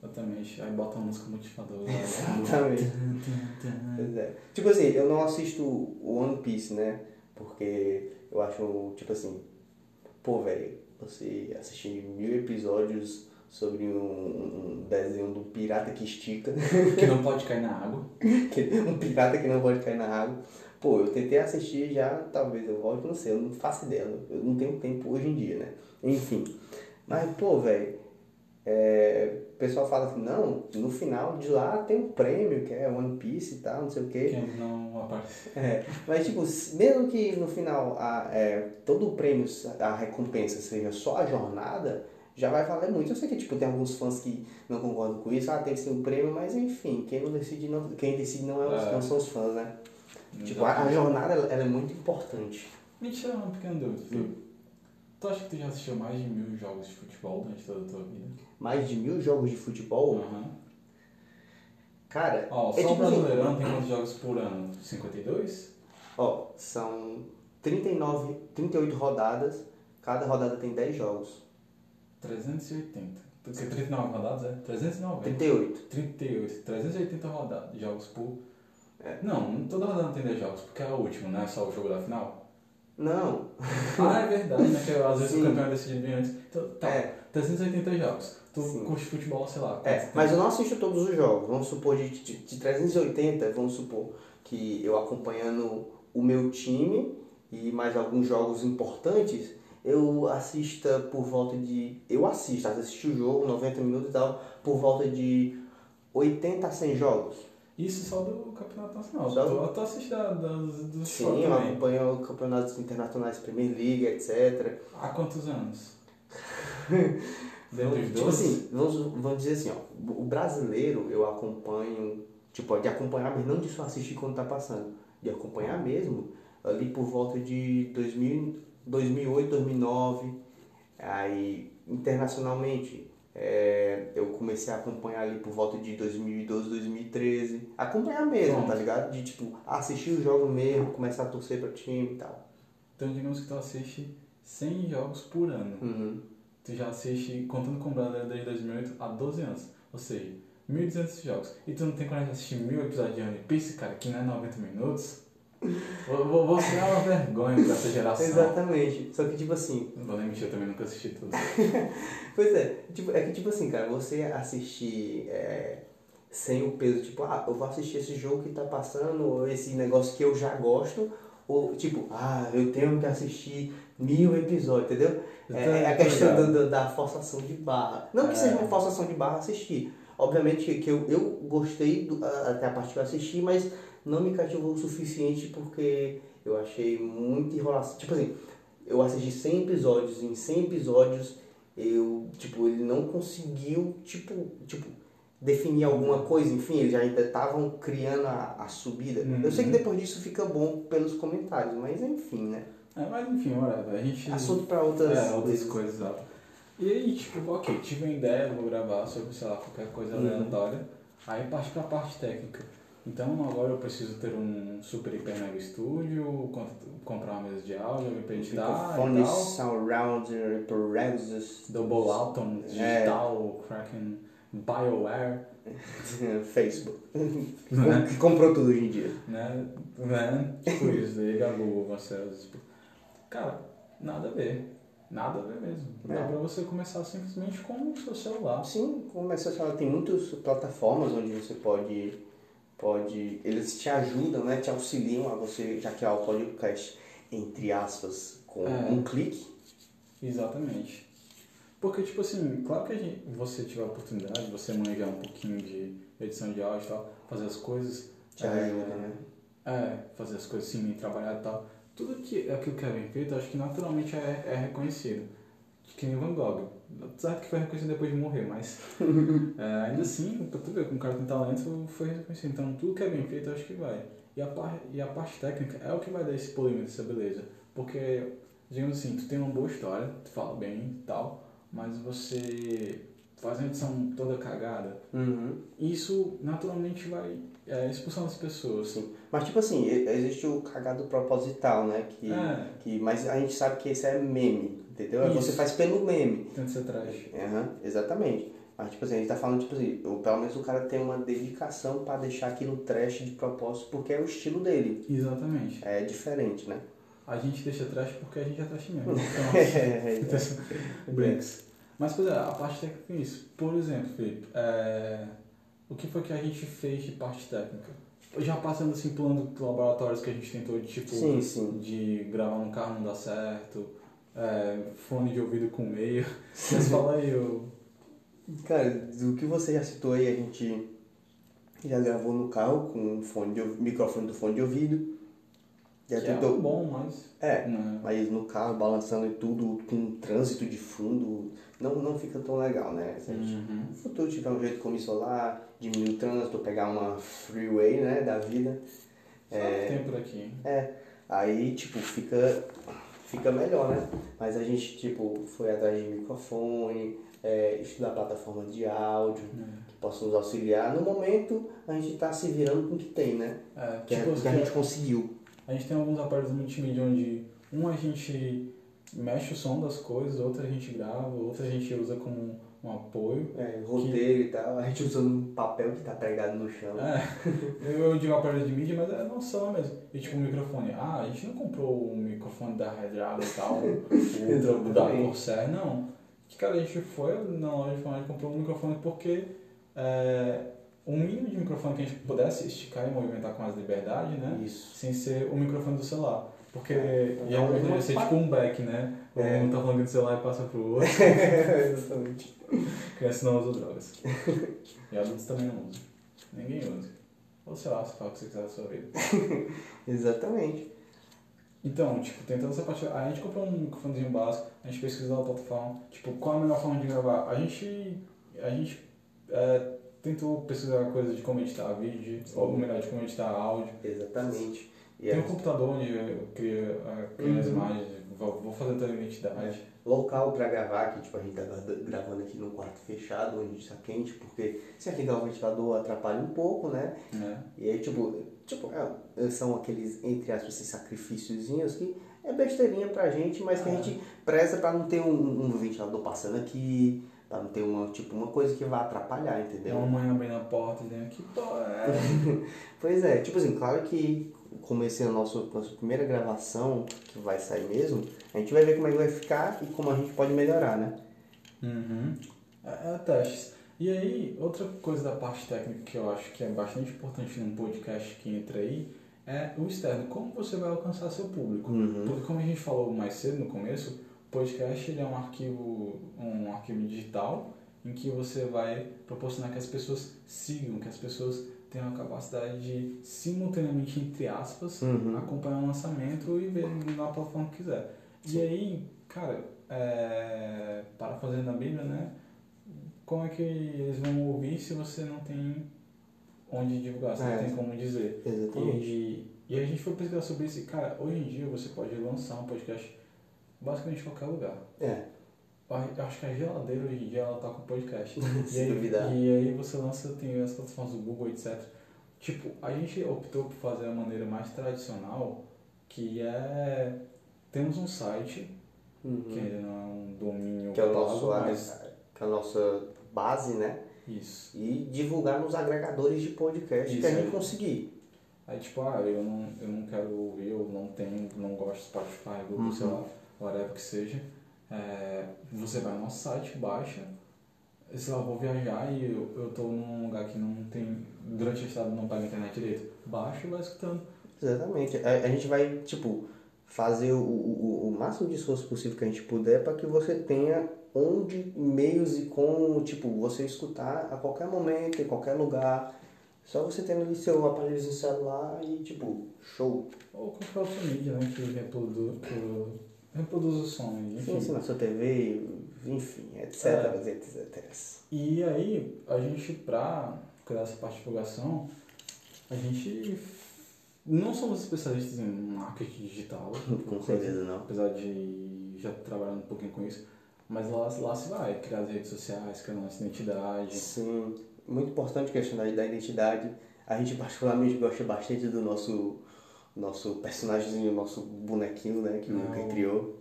[SPEAKER 2] Exatamente. Aí bota uma música motivadora.
[SPEAKER 1] Exatamente. Pois é. Tipo assim, eu não assisto o One Piece, né? Porque eu acho, tipo assim, pô, velho, você assistir mil episódios sobre um, um desenho de um pirata que estica.
[SPEAKER 2] Que não pode cair na água.
[SPEAKER 1] um pirata que não pode cair na água. Pô, eu tentei assistir já, talvez eu volte, não sei, eu não faço ideia, eu não tenho tempo hoje em dia, né? Enfim. Mas, pô, velho, é, o pessoal fala assim, não, no final de lá tem um prêmio, que é One Piece e tal, não sei o quê.
[SPEAKER 2] Que não aparece.
[SPEAKER 1] É, mas, tipo, mesmo que no final a, é, todo o prêmio, a recompensa seja só a jornada, já vai valer muito. Eu sei que, tipo, tem alguns fãs que não concordam com isso, ah, tem que ser um prêmio, mas enfim, quem não decide, não, quem decide não, é os,
[SPEAKER 2] É.
[SPEAKER 1] não são os fãs, né? Tipo, a, a jornada, ela, ela é muito importante.
[SPEAKER 2] Me tira uma pequena dúvida, Felipe. Tu acha que tu já assistiu mais de mil jogos de futebol durante toda a tua vida?
[SPEAKER 1] Mais de mil jogos de futebol,
[SPEAKER 2] Aham.
[SPEAKER 1] cara,
[SPEAKER 2] Ó,
[SPEAKER 1] é
[SPEAKER 2] só o
[SPEAKER 1] tipo assim,
[SPEAKER 2] Brasileirão tem quantos jogos por ano? 52?
[SPEAKER 1] ó, são 39, 38 rodadas, cada rodada tem 10 jogos.
[SPEAKER 2] 380. Porque 39 rodadas é? 390.
[SPEAKER 1] 38.
[SPEAKER 2] 38. 380 rodadas, jogos por.
[SPEAKER 1] É.
[SPEAKER 2] Não, toda rodada não tem 10 jogos, porque é a última, não é só o jogo da final.
[SPEAKER 1] Não,
[SPEAKER 2] Ah, é verdade, né? Que às vezes
[SPEAKER 1] Sim.
[SPEAKER 2] o campeão é decidido bem antes. Então, tá,
[SPEAKER 1] É.
[SPEAKER 2] 380 jogos. Tu
[SPEAKER 1] Sim.
[SPEAKER 2] curte futebol, sei lá.
[SPEAKER 1] É, mas eu não assisto todos os jogos. Vamos supor, de, de, de 380, vamos supor que eu acompanhando o meu time e mais alguns jogos importantes, eu assista por volta de. Eu assisto, assisti o jogo, 90 minutos e tal, por volta de 80 a 100 jogos.
[SPEAKER 2] Isso só do campeonato nacional.
[SPEAKER 1] Só
[SPEAKER 2] Tu, tu assiste da, dos, dos
[SPEAKER 1] Sim, eu
[SPEAKER 2] também.
[SPEAKER 1] acompanho campeonatos internacionais, Premier League, etc.
[SPEAKER 2] Há quantos anos? Dos
[SPEAKER 1] Tipo assim, vamos, vamos dizer assim, ó, o brasileiro eu acompanho, tipo, de acompanhar, mas não de só assistir quando tá passando, de acompanhar mesmo, ali por volta de 2000, 2008, 2009, aí internacionalmente é, eu comecei a acompanhar ali por volta de 2012, 2013, acompanhar mesmo, tá ligado? De tipo, assistir o jogo mesmo, começar a torcer pra time e tal.
[SPEAKER 2] Então digamos que tu assiste 100 jogos por ano.
[SPEAKER 1] Uhum.
[SPEAKER 2] Tu já assiste, contando com o brasileiro desde 2008, há 12 anos. Ou seja, 1.200 jogos. E tu não tem coragem de assistir mil episódios de One Piece, cara, que não é 90 minutos? Vou- Você é uma vergonha pra essa geração.
[SPEAKER 1] Exatamente. Só que tipo assim,
[SPEAKER 2] Não vou nem mentir, eu também nunca assisti tudo.
[SPEAKER 1] Pois é, tipo, é que tipo assim, cara, você assistir é, sem o peso, tipo, ah, eu vou assistir esse jogo que tá passando, ou esse negócio que eu já gosto, ou tipo, ah, eu tenho que assistir mil episódios, entendeu?
[SPEAKER 2] Eu
[SPEAKER 1] É,
[SPEAKER 2] tô-
[SPEAKER 1] é a
[SPEAKER 2] tô
[SPEAKER 1] questão
[SPEAKER 2] ligado.
[SPEAKER 1] do- do- da forçação de barra. Não que
[SPEAKER 2] É.
[SPEAKER 1] seja uma forçação de barra assistir. Obviamente que, eu, eu gostei do- até a parte que eu assisti, mas não me cativou o suficiente porque eu achei muito enrolação. Tipo assim, eu assisti 100 episódios, em 100 episódios eu, tipo, ele não conseguiu, tipo, tipo definir alguma coisa, enfim, eles já ainda estavam criando a, a subida. Eu sei que
[SPEAKER 2] Uhum.
[SPEAKER 1] depois disso fica bom pelos comentários, mas enfim, né?
[SPEAKER 2] É, mas enfim, whatever. A gente.
[SPEAKER 1] Assunto para outras,
[SPEAKER 2] É, outras coisas, exato. E aí, tipo, ok, tive uma ideia, vou gravar sobre, sei lá, qualquer coisa
[SPEAKER 1] Uhum.
[SPEAKER 2] aleatória. Aí parte pra parte técnica. Então agora eu preciso ter um super hiper mega estúdio, comp- comprar uma mesa de áudio, pra editar e tal.
[SPEAKER 1] surround, hyperexes,
[SPEAKER 2] Double Alton,
[SPEAKER 1] É.
[SPEAKER 2] digital, Kraken, BioWare,
[SPEAKER 1] Facebook.
[SPEAKER 2] né?
[SPEAKER 1] Que comprou tudo hoje em dia.
[SPEAKER 2] né? né? Tipo isso, liga Google, Marcelo. Tipo, cara, nada a ver. Nada a ver mesmo. Dá
[SPEAKER 1] É.
[SPEAKER 2] pra você começar simplesmente com o seu celular.
[SPEAKER 1] Sim, como essa sala tem muitas plataformas onde você pode, pode. Eles te ajudam, né? Te auxiliam a você já criar o podcast, entre aspas, com
[SPEAKER 2] É.
[SPEAKER 1] um clique.
[SPEAKER 2] Exatamente. Porque, tipo assim, claro que a gente, você tiver a oportunidade, você manjar um pouquinho de edição de áudio e tal, fazer as coisas.
[SPEAKER 1] Te
[SPEAKER 2] é,
[SPEAKER 1] ajuda, né?
[SPEAKER 2] É, fazer as coisas assim, trabalhar e tal. Tudo que, aquilo que é bem feito, acho que naturalmente é, é reconhecido. Que nem Van Gogh. Certo que foi reconhecido depois de morrer, mas é, ainda assim, pra tu ver, como o cara tem talento, foi reconhecido. Então, tudo que é bem feito, acho que vai. E a, par, e a parte técnica é o que vai dar esse polimento, essa beleza. Porque, digamos assim, tu tem uma boa história, tu fala bem e tal, mas você faz uma edição toda cagada,
[SPEAKER 1] Uhum.
[SPEAKER 2] isso naturalmente vai é, expulsando as pessoas.
[SPEAKER 1] Sim. Mas tipo assim, existe o cagado proposital, né? Que,
[SPEAKER 2] É.
[SPEAKER 1] que, mas a gente sabe que esse é meme, entendeu? É Você
[SPEAKER 2] Isso.
[SPEAKER 1] faz pelo meme.
[SPEAKER 2] Tenta ser trash.
[SPEAKER 1] Aham, exatamente. Mas, tipo assim, a gente tá falando, tipo assim, ou pelo menos o cara tem uma dedicação pra deixar aquilo trash de propósito, porque é o estilo dele.
[SPEAKER 2] Exatamente.
[SPEAKER 1] É diferente, né?
[SPEAKER 2] A gente deixa trash porque a gente é trash mesmo.
[SPEAKER 1] É,
[SPEAKER 2] Então, Brinks. Mas, pois é, a parte técnica é isso. Por exemplo, Felipe, é, o que foi que a gente fez de parte técnica? Já passando assim, plano laboratórios que a gente tentou, de, tipo,
[SPEAKER 1] Sim, sim.
[SPEAKER 2] de gravar num carro não dá certo, é, fone de ouvido com meio. Mas fala aí, eu...
[SPEAKER 1] Cara, do que você já citou aí, a gente já gravou no carro com um fone de, microfone do fone de ouvido. Já
[SPEAKER 2] que é
[SPEAKER 1] tentou.
[SPEAKER 2] bom, mas...
[SPEAKER 1] É,
[SPEAKER 2] Né?
[SPEAKER 1] mas no carro balançando e tudo, com um trânsito de fundo, não, não fica tão legal, né? Se a gente
[SPEAKER 2] Uhum.
[SPEAKER 1] no futuro tiver um jeito como isolar, diminuir o trânsito, pegar uma freeway, né, da vida.
[SPEAKER 2] É... Tem por aqui.
[SPEAKER 1] É, aí, tipo, fica, fica melhor, né? Mas a gente, tipo, foi atrás de microfone, é, estudar plataforma de áudio
[SPEAKER 2] É.
[SPEAKER 1] que possam nos auxiliar. No momento, a gente tá se virando com o que tem, né?
[SPEAKER 2] É,
[SPEAKER 1] Que, é-
[SPEAKER 2] tipo,
[SPEAKER 1] que a gente conseguiu.
[SPEAKER 2] A gente tem alguns aparelhos multimídia onde um a gente mexe o som das coisas, outro a gente grava, outro a gente usa como um apoio.
[SPEAKER 1] É, roteiro e tal, a gente usando um papel que tá pregado no chão.
[SPEAKER 2] É, eu, digo aparelho de mídia, mas é só mesmo. E tipo, o microfone. Ah, a gente não comprou um microfone da Red Dragon e tal, o da. Corsair, não. Que cara, a gente foi na loja de informática e comprou um microfone porque é, o mínimo de microfone que a gente pudesse esticar e movimentar com mais liberdade, né?
[SPEAKER 1] Isso.
[SPEAKER 2] sem ser o microfone do celular. Porque
[SPEAKER 1] É,
[SPEAKER 2] e
[SPEAKER 1] é uma-
[SPEAKER 2] ia ser tipo um back, né?
[SPEAKER 1] É.
[SPEAKER 2] um tá falando do celular e passa pro outro.
[SPEAKER 1] Exatamente.
[SPEAKER 2] Criança não usa drogas. E adultos também não usam. Ninguém usa. Ou sei lá, você fala o que você quiser da sua vida.
[SPEAKER 1] Exatamente.
[SPEAKER 2] Então, tipo, tentando essa parte. A gente comprou um microfonezinho básico, a gente pesquisou a plataforma. Tipo, qual a melhor forma de gravar? A gente. A gente é, tentou pesquisar coisas de como editar vídeo, ou melhor, de como editar áudio.
[SPEAKER 1] Exatamente. E
[SPEAKER 2] Tem
[SPEAKER 1] é
[SPEAKER 2] um computador onde eu crio, crio as imagens, vou, vou fazer toda a identidade.
[SPEAKER 1] local pra gravar, que tipo, a gente tá gra- gravando aqui num quarto fechado, onde está quente, porque se aqui ligar o ventilador atrapalha um pouco, né?
[SPEAKER 2] Né?
[SPEAKER 1] E aí, tipo, tipo é, são aqueles, entre aspas, sacrifíciozinhos que é besteirinha pra gente, mas que a
[SPEAKER 2] É.
[SPEAKER 1] gente preza pra não ter um, um ventilador passando aqui, pra não ter uma, tipo, uma coisa que vá atrapalhar,
[SPEAKER 2] É
[SPEAKER 1] entendeu?
[SPEAKER 2] uma mãe abrindo a porta e dizendo que porra é.
[SPEAKER 1] Pois é, tipo assim, claro que como esse é a nossa, nossa primeira gravação, que vai sair mesmo, a gente vai ver como é que vai ficar e como a gente pode melhorar, né?
[SPEAKER 2] Uhum. É, é testes. E aí, outra coisa da parte técnica que eu acho que é bastante importante num podcast que entra aí é o externo. Como você vai alcançar seu público?
[SPEAKER 1] Uhum.
[SPEAKER 2] Porque como a gente falou mais cedo no começo, o podcast ele é um arquivo, um arquivo digital em que você vai proporcionar que as pessoas sigam, que as pessoas tenham a capacidade de simultaneamente, entre aspas,
[SPEAKER 1] Uhum.
[SPEAKER 2] acompanhar o lançamento e ver na plataforma que quiser. E aí, cara, é, parafraseando a Bíblia, né? Como é que eles vão ouvir se você não tem onde divulgar, se
[SPEAKER 1] É.
[SPEAKER 2] não tem como dizer?
[SPEAKER 1] Exatamente.
[SPEAKER 2] E, e a gente foi pesquisar sobre isso e, cara, hoje em dia você pode lançar um podcast basicamente em qualquer lugar.
[SPEAKER 1] É.
[SPEAKER 2] Eu acho que a geladeira hoje em dia ela tá com podcast. e,
[SPEAKER 1] Se
[SPEAKER 2] aí,
[SPEAKER 1] duvidar.
[SPEAKER 2] e aí você lança, tem as plataformas do Google, etc. Tipo, a gente optou por fazer a maneira mais tradicional, que é. Temos um site,
[SPEAKER 1] Uhum.
[SPEAKER 2] que ainda não é um domínio
[SPEAKER 1] Que é o
[SPEAKER 2] pago,
[SPEAKER 1] nosso,
[SPEAKER 2] mas.
[SPEAKER 1] que é a nossa base, né?
[SPEAKER 2] Isso.
[SPEAKER 1] E divulgar nos agregadores de podcast que
[SPEAKER 2] Isso
[SPEAKER 1] a gente
[SPEAKER 2] aí.
[SPEAKER 1] conseguir.
[SPEAKER 2] Aí tipo, ah, eu não, eu não quero ouvir, eu não tenho, não gosto de Spotify, Google,
[SPEAKER 1] Uhum.
[SPEAKER 2] sei lá, whatever que seja. É, você vai no nosso site, baixa, sei lá, vou viajar e eu, eu tô num lugar que não tem, durante a estrada não pega internet direito. Baixa e vai escutando.
[SPEAKER 1] Exatamente. A, a gente vai, tipo, fazer o, o, o máximo de esforço possível que a gente puder para que você tenha onde, meios e como, tipo, você escutar a qualquer momento, em qualquer lugar. Só você tendo ali seu aparelhozinho celular e, tipo, show.
[SPEAKER 2] Ou qualquer outra mídia, né, que reproduz, que reproduz o som, enfim.
[SPEAKER 1] Enfim, na sua TV, enfim, etc,
[SPEAKER 2] É.
[SPEAKER 1] etc.
[SPEAKER 2] E aí, a gente, pra criar essa parte de divulgação, a gente não somos especialistas em marketing digital.
[SPEAKER 1] Com certeza não.
[SPEAKER 2] Apesar de já trabalhar um pouquinho com isso. Mas lá, lá se vai, criar as redes sociais, criar nossa identidade.
[SPEAKER 1] Sim, muito importante a questão da da identidade. A gente particularmente gosta bastante do nosso nosso personagemzinho, nosso bonequinho, né, que o
[SPEAKER 2] Não.
[SPEAKER 1] Luca criou.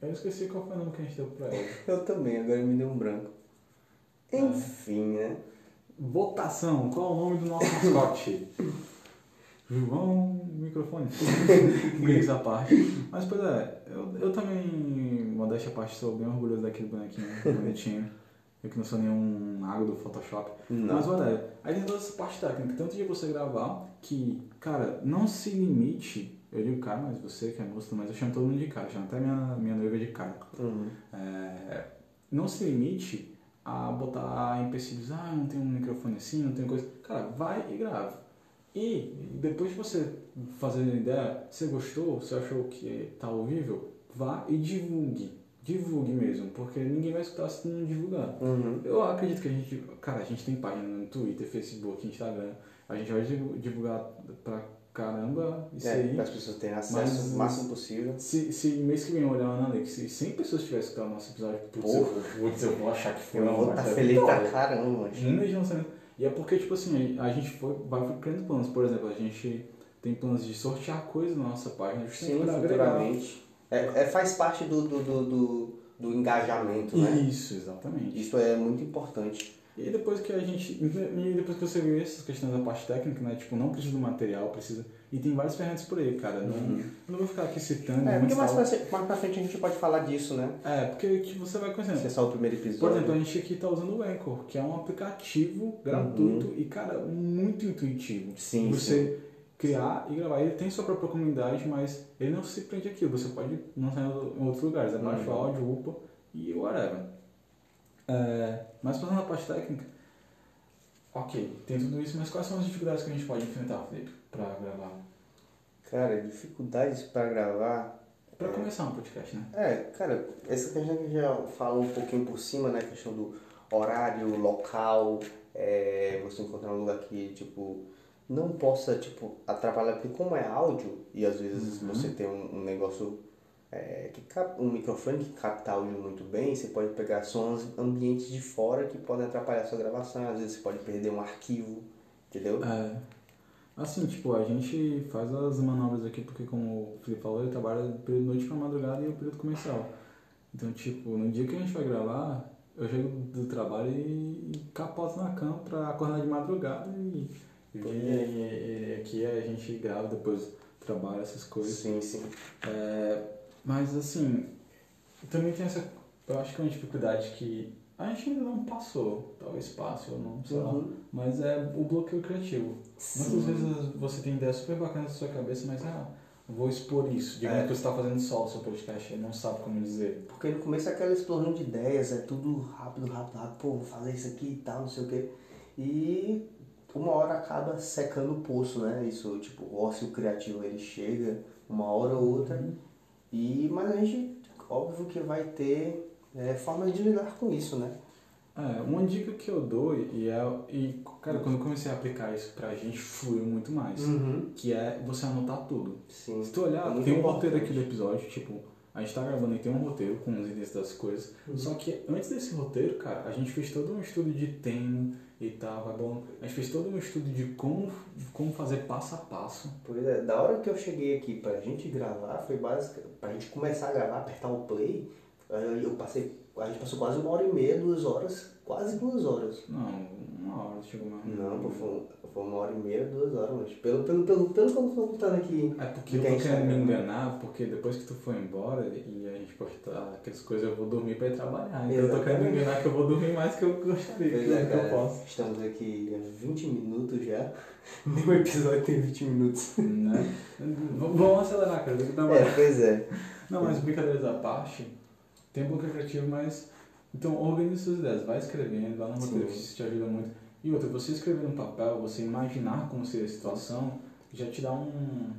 [SPEAKER 2] Eu esqueci qual foi o nome que a gente deu pra ele.
[SPEAKER 1] Eu também, agora me deu um branco. Enfim, né?
[SPEAKER 2] Votação, qual é o nome do nosso mascote? João, microfone. Brinks à parte. Mas, pois é, eu, eu também, modéstia à parte, sou bem orgulhoso daquele bonequinho bonitinho. Eu que não sou nenhum mago do Photoshop.
[SPEAKER 1] Não.
[SPEAKER 2] Mas olha, aí tem toda essa parte técnica, tanto de você gravar, que, cara, não se limite. Eu digo cara, mas você que é moço, mas eu chamo todo mundo de cara, chamo até minha, minha noiva de cara.
[SPEAKER 1] Uhum.
[SPEAKER 2] É, não se limite a botar empecilhos, ah, não tenho um microfone assim, não tenho coisa. Cara, vai e grava. E depois de você fazer uma ideia, você gostou, você achou que tá horrível, vá e divulgue. Divulgue mesmo, porque ninguém vai escutar se não divulgar.
[SPEAKER 1] Uhum.
[SPEAKER 2] Eu acredito que a gente, cara, a gente tem página no Twitter, Facebook, Instagram, a gente vai divu- divulgar pra caramba isso
[SPEAKER 1] É,
[SPEAKER 2] aí.
[SPEAKER 1] para as pessoas terem acesso o máximo possível.
[SPEAKER 2] Se, se mês que vem eu olhar na Alex, se 100 pessoas tivessem escutado o nosso episódio, putz,
[SPEAKER 1] Porra.
[SPEAKER 2] eu, putz, eu vou achar que foi
[SPEAKER 1] Eu
[SPEAKER 2] uma
[SPEAKER 1] vou estar
[SPEAKER 2] baita
[SPEAKER 1] feliz pra
[SPEAKER 2] vitória.
[SPEAKER 1] caramba.
[SPEAKER 2] Um mês de lançamento. E é porque, tipo assim, a gente foi, vai criando planos. Por exemplo, a gente tem planos de sortear coisas na nossa página, justamente
[SPEAKER 1] Sim, futuramente. É, é, faz parte do, do, do, do, do engajamento, né?
[SPEAKER 2] Isso, exatamente.
[SPEAKER 1] Isso é muito importante.
[SPEAKER 2] E depois que a gente. E depois que você viu essas questões da parte técnica, né? Tipo, não precisa do material, precisa. E tem várias ferramentas por aí, cara. Não,
[SPEAKER 1] Uhum.
[SPEAKER 2] não vou ficar aqui citando.
[SPEAKER 1] É,
[SPEAKER 2] muito
[SPEAKER 1] porque mais pra, mais pra frente a gente pode falar disso, né?
[SPEAKER 2] É, porque que você vai conhecendo.
[SPEAKER 1] Esse é só o primeiro episódio.
[SPEAKER 2] Por exemplo, a gente aqui tá usando o Anchor, que é um aplicativo gratuito e, cara, muito intuitivo.
[SPEAKER 1] Uhum. Sim,
[SPEAKER 2] Você criar e gravar. Ele tem sua própria comunidade, mas ele não se prende aquilo. Você pode lançar em outros lugares. Abaixa o
[SPEAKER 1] Uhum.
[SPEAKER 2] áudio, upa e whatever. É, mas passando na parte técnica, ok, tem tudo isso, mas quais são as dificuldades que a gente pode enfrentar, Felipe, pra gravar?
[SPEAKER 1] Cara, dificuldades pra gravar.
[SPEAKER 2] Pra começar um podcast, né?
[SPEAKER 1] É, cara, essa questão que a gente já falou um pouquinho por cima, né? A questão do horário, local, é, você encontrar um lugar que, tipo, não possa, tipo, atrapalhar, porque como é áudio, e às vezes
[SPEAKER 2] Uhum.
[SPEAKER 1] você tem um, um negócio, é, que cap, um microfone que capta áudio muito bem, você pode pegar sons ambientes de fora que podem atrapalhar a sua gravação, às vezes você pode perder um arquivo, entendeu?
[SPEAKER 2] É. Assim, tipo, a gente faz as manobras aqui porque, como o Felipe falou, ele trabalha do período noite pra madrugada e o período comercial. Então, tipo, no dia que a gente vai gravar, eu chego do trabalho e, e capoto na cama pra acordar de madrugada e, e,
[SPEAKER 1] Pois
[SPEAKER 2] e- aqui a gente grava, depois trabalha essas coisas.
[SPEAKER 1] Sim, sim.
[SPEAKER 2] É, mas assim, também tem essa. Eu acho que é uma dificuldade que A gente ainda não passou, talvez passe ou não, sei lá.
[SPEAKER 1] Uhum.
[SPEAKER 2] Mas é o bloqueio criativo.
[SPEAKER 1] Sim.
[SPEAKER 2] Muitas vezes você tem ideias super bacanas na sua cabeça, mas ah, vou expor isso. Digamos
[SPEAKER 1] É.
[SPEAKER 2] que você está fazendo só o seu podcast e não sabe como dizer.
[SPEAKER 1] Porque no começo é aquela explosão de ideias, é tudo rápido, rápido, rápido, pô, vou fazer isso aqui e tal, não sei o quê. E uma hora acaba secando o poço, né? Isso, tipo, o ócio criativo ele chega uma hora ou outra. E, mas a gente, óbvio que vai ter é, formas de lidar com isso, né?
[SPEAKER 2] É, uma dica que eu dou, e é. E, cara, quando eu comecei a aplicar isso pra gente, fluiu muito mais.
[SPEAKER 1] Uhum.
[SPEAKER 2] Que é você anotar tudo.
[SPEAKER 1] Sim.
[SPEAKER 2] Se tu olhar,
[SPEAKER 1] É
[SPEAKER 2] tem um roteiro aqui do episódio, tipo, a gente tá gravando e tem um roteiro com os itens das coisas.
[SPEAKER 1] Uhum.
[SPEAKER 2] Só que antes desse roteiro, cara, a gente fez todo um estudo de tema e tal, vai bom. A gente fez todo um estudo de como, como fazer passo a passo.
[SPEAKER 1] Pois é, da hora que eu cheguei aqui pra gente gravar, foi básica, pra gente começar a gravar, apertar o play, eu passei, a gente passou quase uma hora e meia, duas horas, quase duas horas.
[SPEAKER 2] Não, uma hora chegou mais.
[SPEAKER 1] Não, pô, foi, foi uma hora e meia, duas horas, mas pelo, pelo, pelo, pelo que eu tô contando aqui.
[SPEAKER 2] É porque eu tô
[SPEAKER 1] gente tá
[SPEAKER 2] querendo me enganar, porque depois que tu for embora e a gente postar aquelas coisas, eu vou dormir pra ir trabalhar. Então eu tô querendo me enganar que eu vou dormir mais que eu gostaria,
[SPEAKER 1] Pois é,
[SPEAKER 2] que eu
[SPEAKER 1] cara,
[SPEAKER 2] posso.
[SPEAKER 1] estamos aqui há 20 minutos já, nenhum episódio tem 20 minutos.
[SPEAKER 2] Né? Vamos acelerar, cara, tem que.
[SPEAKER 1] É, pois é.
[SPEAKER 2] Não, mas brincadeiras à parte, tem um criativo, mas. Então organize suas ideias, vai escrevendo, vai no roteiro, que isso te ajuda muito. E outra, você escrever no papel, você imaginar como seria a situação, já te dá um,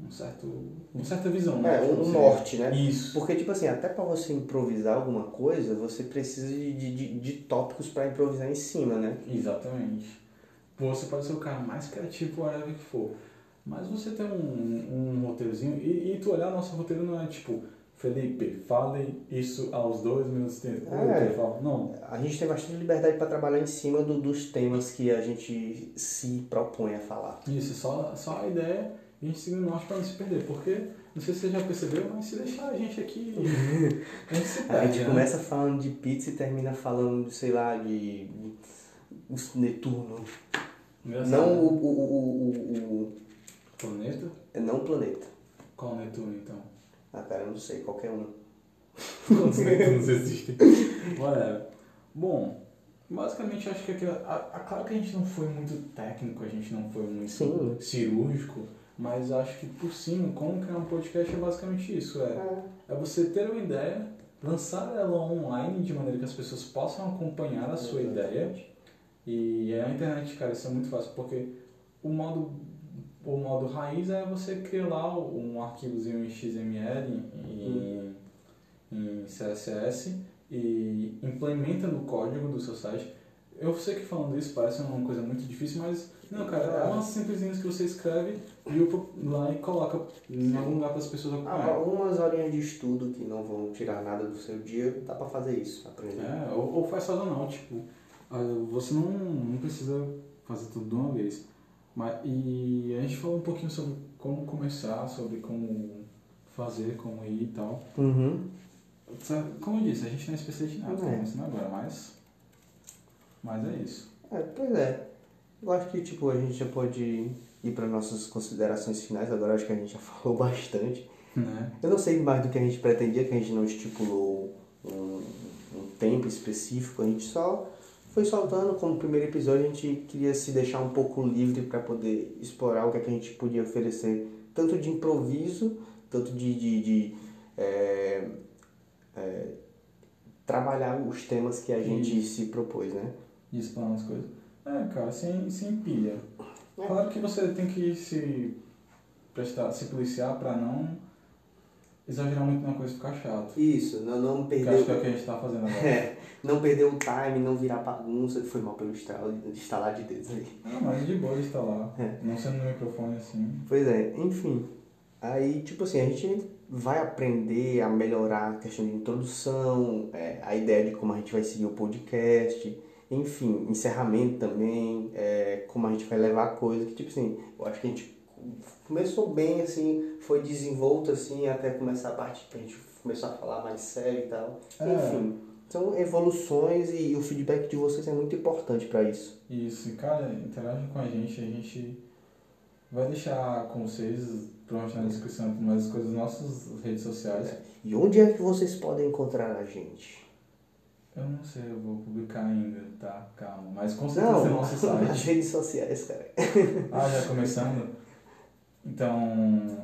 [SPEAKER 2] um certo. uma certa visão, né?
[SPEAKER 1] É, um, um
[SPEAKER 2] seria.
[SPEAKER 1] norte, né?
[SPEAKER 2] Isso.
[SPEAKER 1] Porque, tipo assim, até pra você improvisar alguma coisa, você precisa de, de, de tópicos pra improvisar em cima, né?
[SPEAKER 2] Exatamente. Você pode ser o cara mais criativo, whatever que for. Mas você tem um, um roteirozinho, e, e tu olhar nosso roteiro não é tipo, Felipe, fale isso aos dois minutos de tempo.
[SPEAKER 1] É.
[SPEAKER 2] Não,
[SPEAKER 1] A gente tem bastante liberdade pra trabalhar em cima do- dos temas que a gente se propõe a falar.
[SPEAKER 2] Isso, só, só a ideia e a gente seguir o norte pra não se perder. Porque, não sei se você já percebeu, mas se deixar a gente aqui, a gente se
[SPEAKER 1] A
[SPEAKER 2] perde.
[SPEAKER 1] gente
[SPEAKER 2] né?
[SPEAKER 1] começa falando de pizza e termina falando, sei lá, de. de os Netuno.
[SPEAKER 2] Engraçado,
[SPEAKER 1] Não
[SPEAKER 2] né?
[SPEAKER 1] o, o, o, o,
[SPEAKER 2] Planeta?
[SPEAKER 1] o- Não o planeta.
[SPEAKER 2] Qual Netuno, então?
[SPEAKER 1] Ah, cara, eu não sei, qualquer um.
[SPEAKER 2] Quantos Netunos existem? Whatever. Bom, basicamente acho que aquilo, a, a- claro que a gente não foi muito técnico, a gente não foi muito
[SPEAKER 1] Sim.
[SPEAKER 2] cirúrgico, mas acho que por cima, como criar um podcast é basicamente isso. É, é você ter uma ideia, lançar ela online de maneira que as pessoas possam acompanhar a sua ideia. E a internet, cara, isso é muito fácil, porque o modo, o modo raiz é você criar lá um arquivozinho em XML, em, em CSS, e implementa no código do seu site. Eu sei que falando isso parece uma coisa muito difícil, mas não, cara, é umas simplesinhas que você escreve e lá e coloca em algum lugar para as pessoas
[SPEAKER 1] Ah,
[SPEAKER 2] acompanharem.
[SPEAKER 1] algumas horinhas de estudo que não vão tirar nada do seu dia, dá pra fazer isso, aprender.
[SPEAKER 2] É, ou, ou faz sazonal, tipo, ah, você não, não precisa fazer tudo de uma vez. Mas, e a gente falou um pouquinho sobre como começar, sobre como fazer, como ir e tal.
[SPEAKER 1] Uhum.
[SPEAKER 2] Como eu disse, a gente não é especialista em nada,
[SPEAKER 1] É.
[SPEAKER 2] é. começando agora, mas, mas é isso.
[SPEAKER 1] É, pois é. Eu acho que tipo, a gente já pode ir para nossas considerações finais. Agora acho que a gente já falou bastante.
[SPEAKER 2] Né?
[SPEAKER 1] Eu não sei mais do que a gente pretendia, que a gente não estipulou um, um tempo específico. A gente só foi soltando. Como primeiro episódio, a gente queria se deixar um pouco livre para poder explorar o que, é que a gente podia oferecer, tanto de improviso, tanto de, de, de, é, é, trabalhar os temas que a gente se propôs, né?
[SPEAKER 2] E explanar as coisas. É, cara, sem, sem pilha.
[SPEAKER 1] É.
[SPEAKER 2] Claro que você tem que se prestar, se policiar pra não exagerar muito na coisa e ficar chato.
[SPEAKER 1] Isso, não, não
[SPEAKER 2] Que
[SPEAKER 1] perder.
[SPEAKER 2] acho que é o que a gente tá fazendo agora.
[SPEAKER 1] É, não perder o time, não virar bagunça, foi mal pelo estalar de dedos aí.
[SPEAKER 2] Não, mas de boa lá.
[SPEAKER 1] É.
[SPEAKER 2] Não sendo no microfone assim.
[SPEAKER 1] Pois é, enfim. Aí, tipo assim, a gente vai aprender a melhorar a questão de introdução, é, a ideia de como a gente vai seguir o podcast, enfim, encerramento também, é, como a gente vai levar a coisa, que tipo assim, eu acho que a gente começou bem, assim, foi desenvolto, assim, até começar a parte que a gente começou a falar mais sério e tal.
[SPEAKER 2] É.
[SPEAKER 1] Enfim, são evoluções e o feedback de vocês é muito importante para isso.
[SPEAKER 2] Isso, e, cara, interage com a gente, a gente vai deixar com vocês, provavelmente na descrição, mais coisas das nossas redes sociais.
[SPEAKER 1] E onde é que vocês podem encontrar a gente?
[SPEAKER 2] Eu não sei, eu vou publicar ainda, tá? Calma. Mas com certeza
[SPEAKER 1] Não,
[SPEAKER 2] nosso site.
[SPEAKER 1] nas redes sociais, cara.
[SPEAKER 2] Ah, já começando? Então.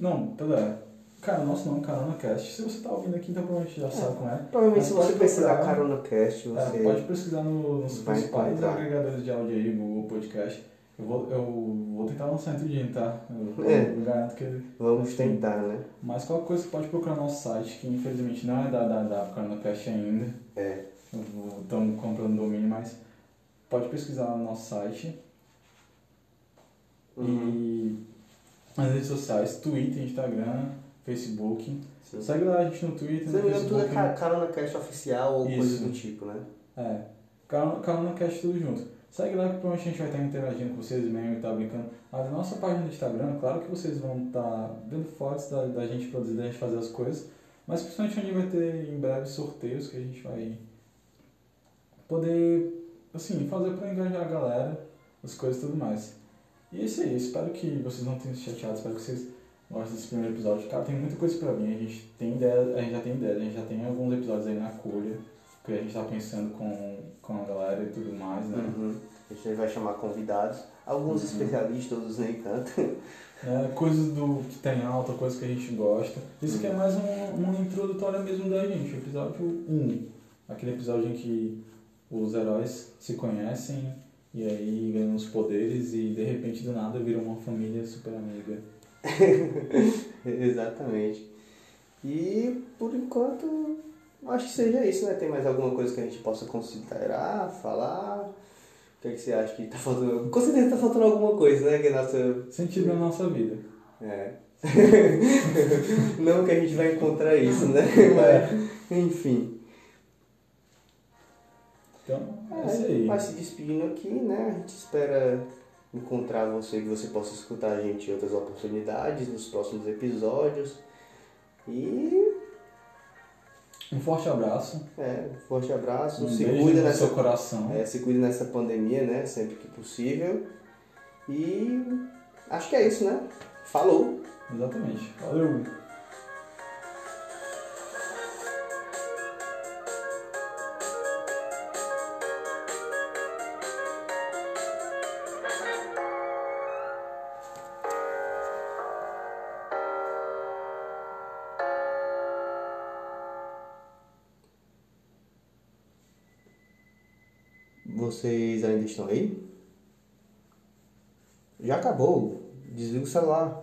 [SPEAKER 2] Não, pera. Cara, nosso nome é CaronaCast. Se você tá ouvindo aqui, então provavelmente já sabe como é.
[SPEAKER 1] Provavelmente se
[SPEAKER 2] pode
[SPEAKER 1] você pesquisar. Carona Cast,
[SPEAKER 2] É,
[SPEAKER 1] você.
[SPEAKER 2] pode pesquisar no- nos principais
[SPEAKER 1] encontrar.
[SPEAKER 2] agregadores de áudio aí, Google Podcast. Eu vou, eu vou tentar lançar em tudinho, tá? Eu,
[SPEAKER 1] É.
[SPEAKER 2] eu garanto que.
[SPEAKER 1] Vamos tentar, né?
[SPEAKER 2] Mas qualquer coisa você pode procurar no nosso site, que infelizmente não é da, da, da CaronaCast ainda.
[SPEAKER 1] É.
[SPEAKER 2] Estamos comprando domínio, mas pode pesquisar no nosso site.
[SPEAKER 1] Uhum.
[SPEAKER 2] E nas redes sociais, Twitter, Instagram, Facebook.
[SPEAKER 1] Sim.
[SPEAKER 2] Segue lá a gente no Twitter,
[SPEAKER 1] Se
[SPEAKER 2] no
[SPEAKER 1] engano, tudo é
[SPEAKER 2] Facebook.
[SPEAKER 1] Ca- Carona Cast oficial ou coisa
[SPEAKER 2] Isso.
[SPEAKER 1] do tipo, né?
[SPEAKER 2] É, Carona Carona Cast tudo junto. Segue lá que provavelmente a gente vai estar interagindo com vocês mesmo e tá brincando. A nossa página do Instagram, claro que vocês vão estar vendo fotos da, da gente produzir, da gente fazer as coisas, mas principalmente a gente vai ter em breve sorteios que a gente vai poder, assim, fazer para engajar a galera, as coisas e tudo mais. E é isso aí, espero que vocês não tenham se chateado, espero que vocês gostem desse primeiro episódio. Cara, tem muita coisa pra vir, a gente tem ideia, a gente já tem ideia, a gente já tem alguns episódios aí na colha, que a gente tá pensando com, com a galera e tudo mais, né?
[SPEAKER 1] Uhum. A gente vai chamar convidados, alguns
[SPEAKER 2] Uhum.
[SPEAKER 1] especialistas, outros nem tanto.
[SPEAKER 2] É, coisas do que tem alta, coisas que a gente gosta. Isso aqui é mais um, uma introdutória mesmo da gente, o episódio 1. Aquele episódio em que os heróis se conhecem e aí ganham os poderes e de repente do nada viram uma família super amiga.
[SPEAKER 1] Exatamente. E por enquanto, acho que seja isso, né? Tem mais alguma coisa que a gente possa considerar, falar? O que, é que você acha que tá faltando? Com certeza tá faltando alguma coisa, né? Que é nossa.
[SPEAKER 2] Sentido na nossa vida.
[SPEAKER 1] É. Não que a gente vai encontrar isso, né? Mas, enfim.
[SPEAKER 2] Então, é
[SPEAKER 1] É,
[SPEAKER 2] isso aí.
[SPEAKER 1] vai se despedindo aqui, né? A gente espera encontrar você, que você possa escutar a gente em outras oportunidades, nos próximos episódios. E
[SPEAKER 2] Um forte abraço.
[SPEAKER 1] é, um forte abraço,
[SPEAKER 2] Um
[SPEAKER 1] se cuida nessa
[SPEAKER 2] seu coração.
[SPEAKER 1] É, se cuide nessa pandemia, né? Sempre que possível. E acho que é isso, né? Falou!
[SPEAKER 2] Exatamente. Valeu!
[SPEAKER 1] Vocês ainda estão aí? Já acabou. Desliga o celular.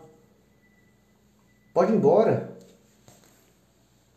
[SPEAKER 1] Pode ir embora.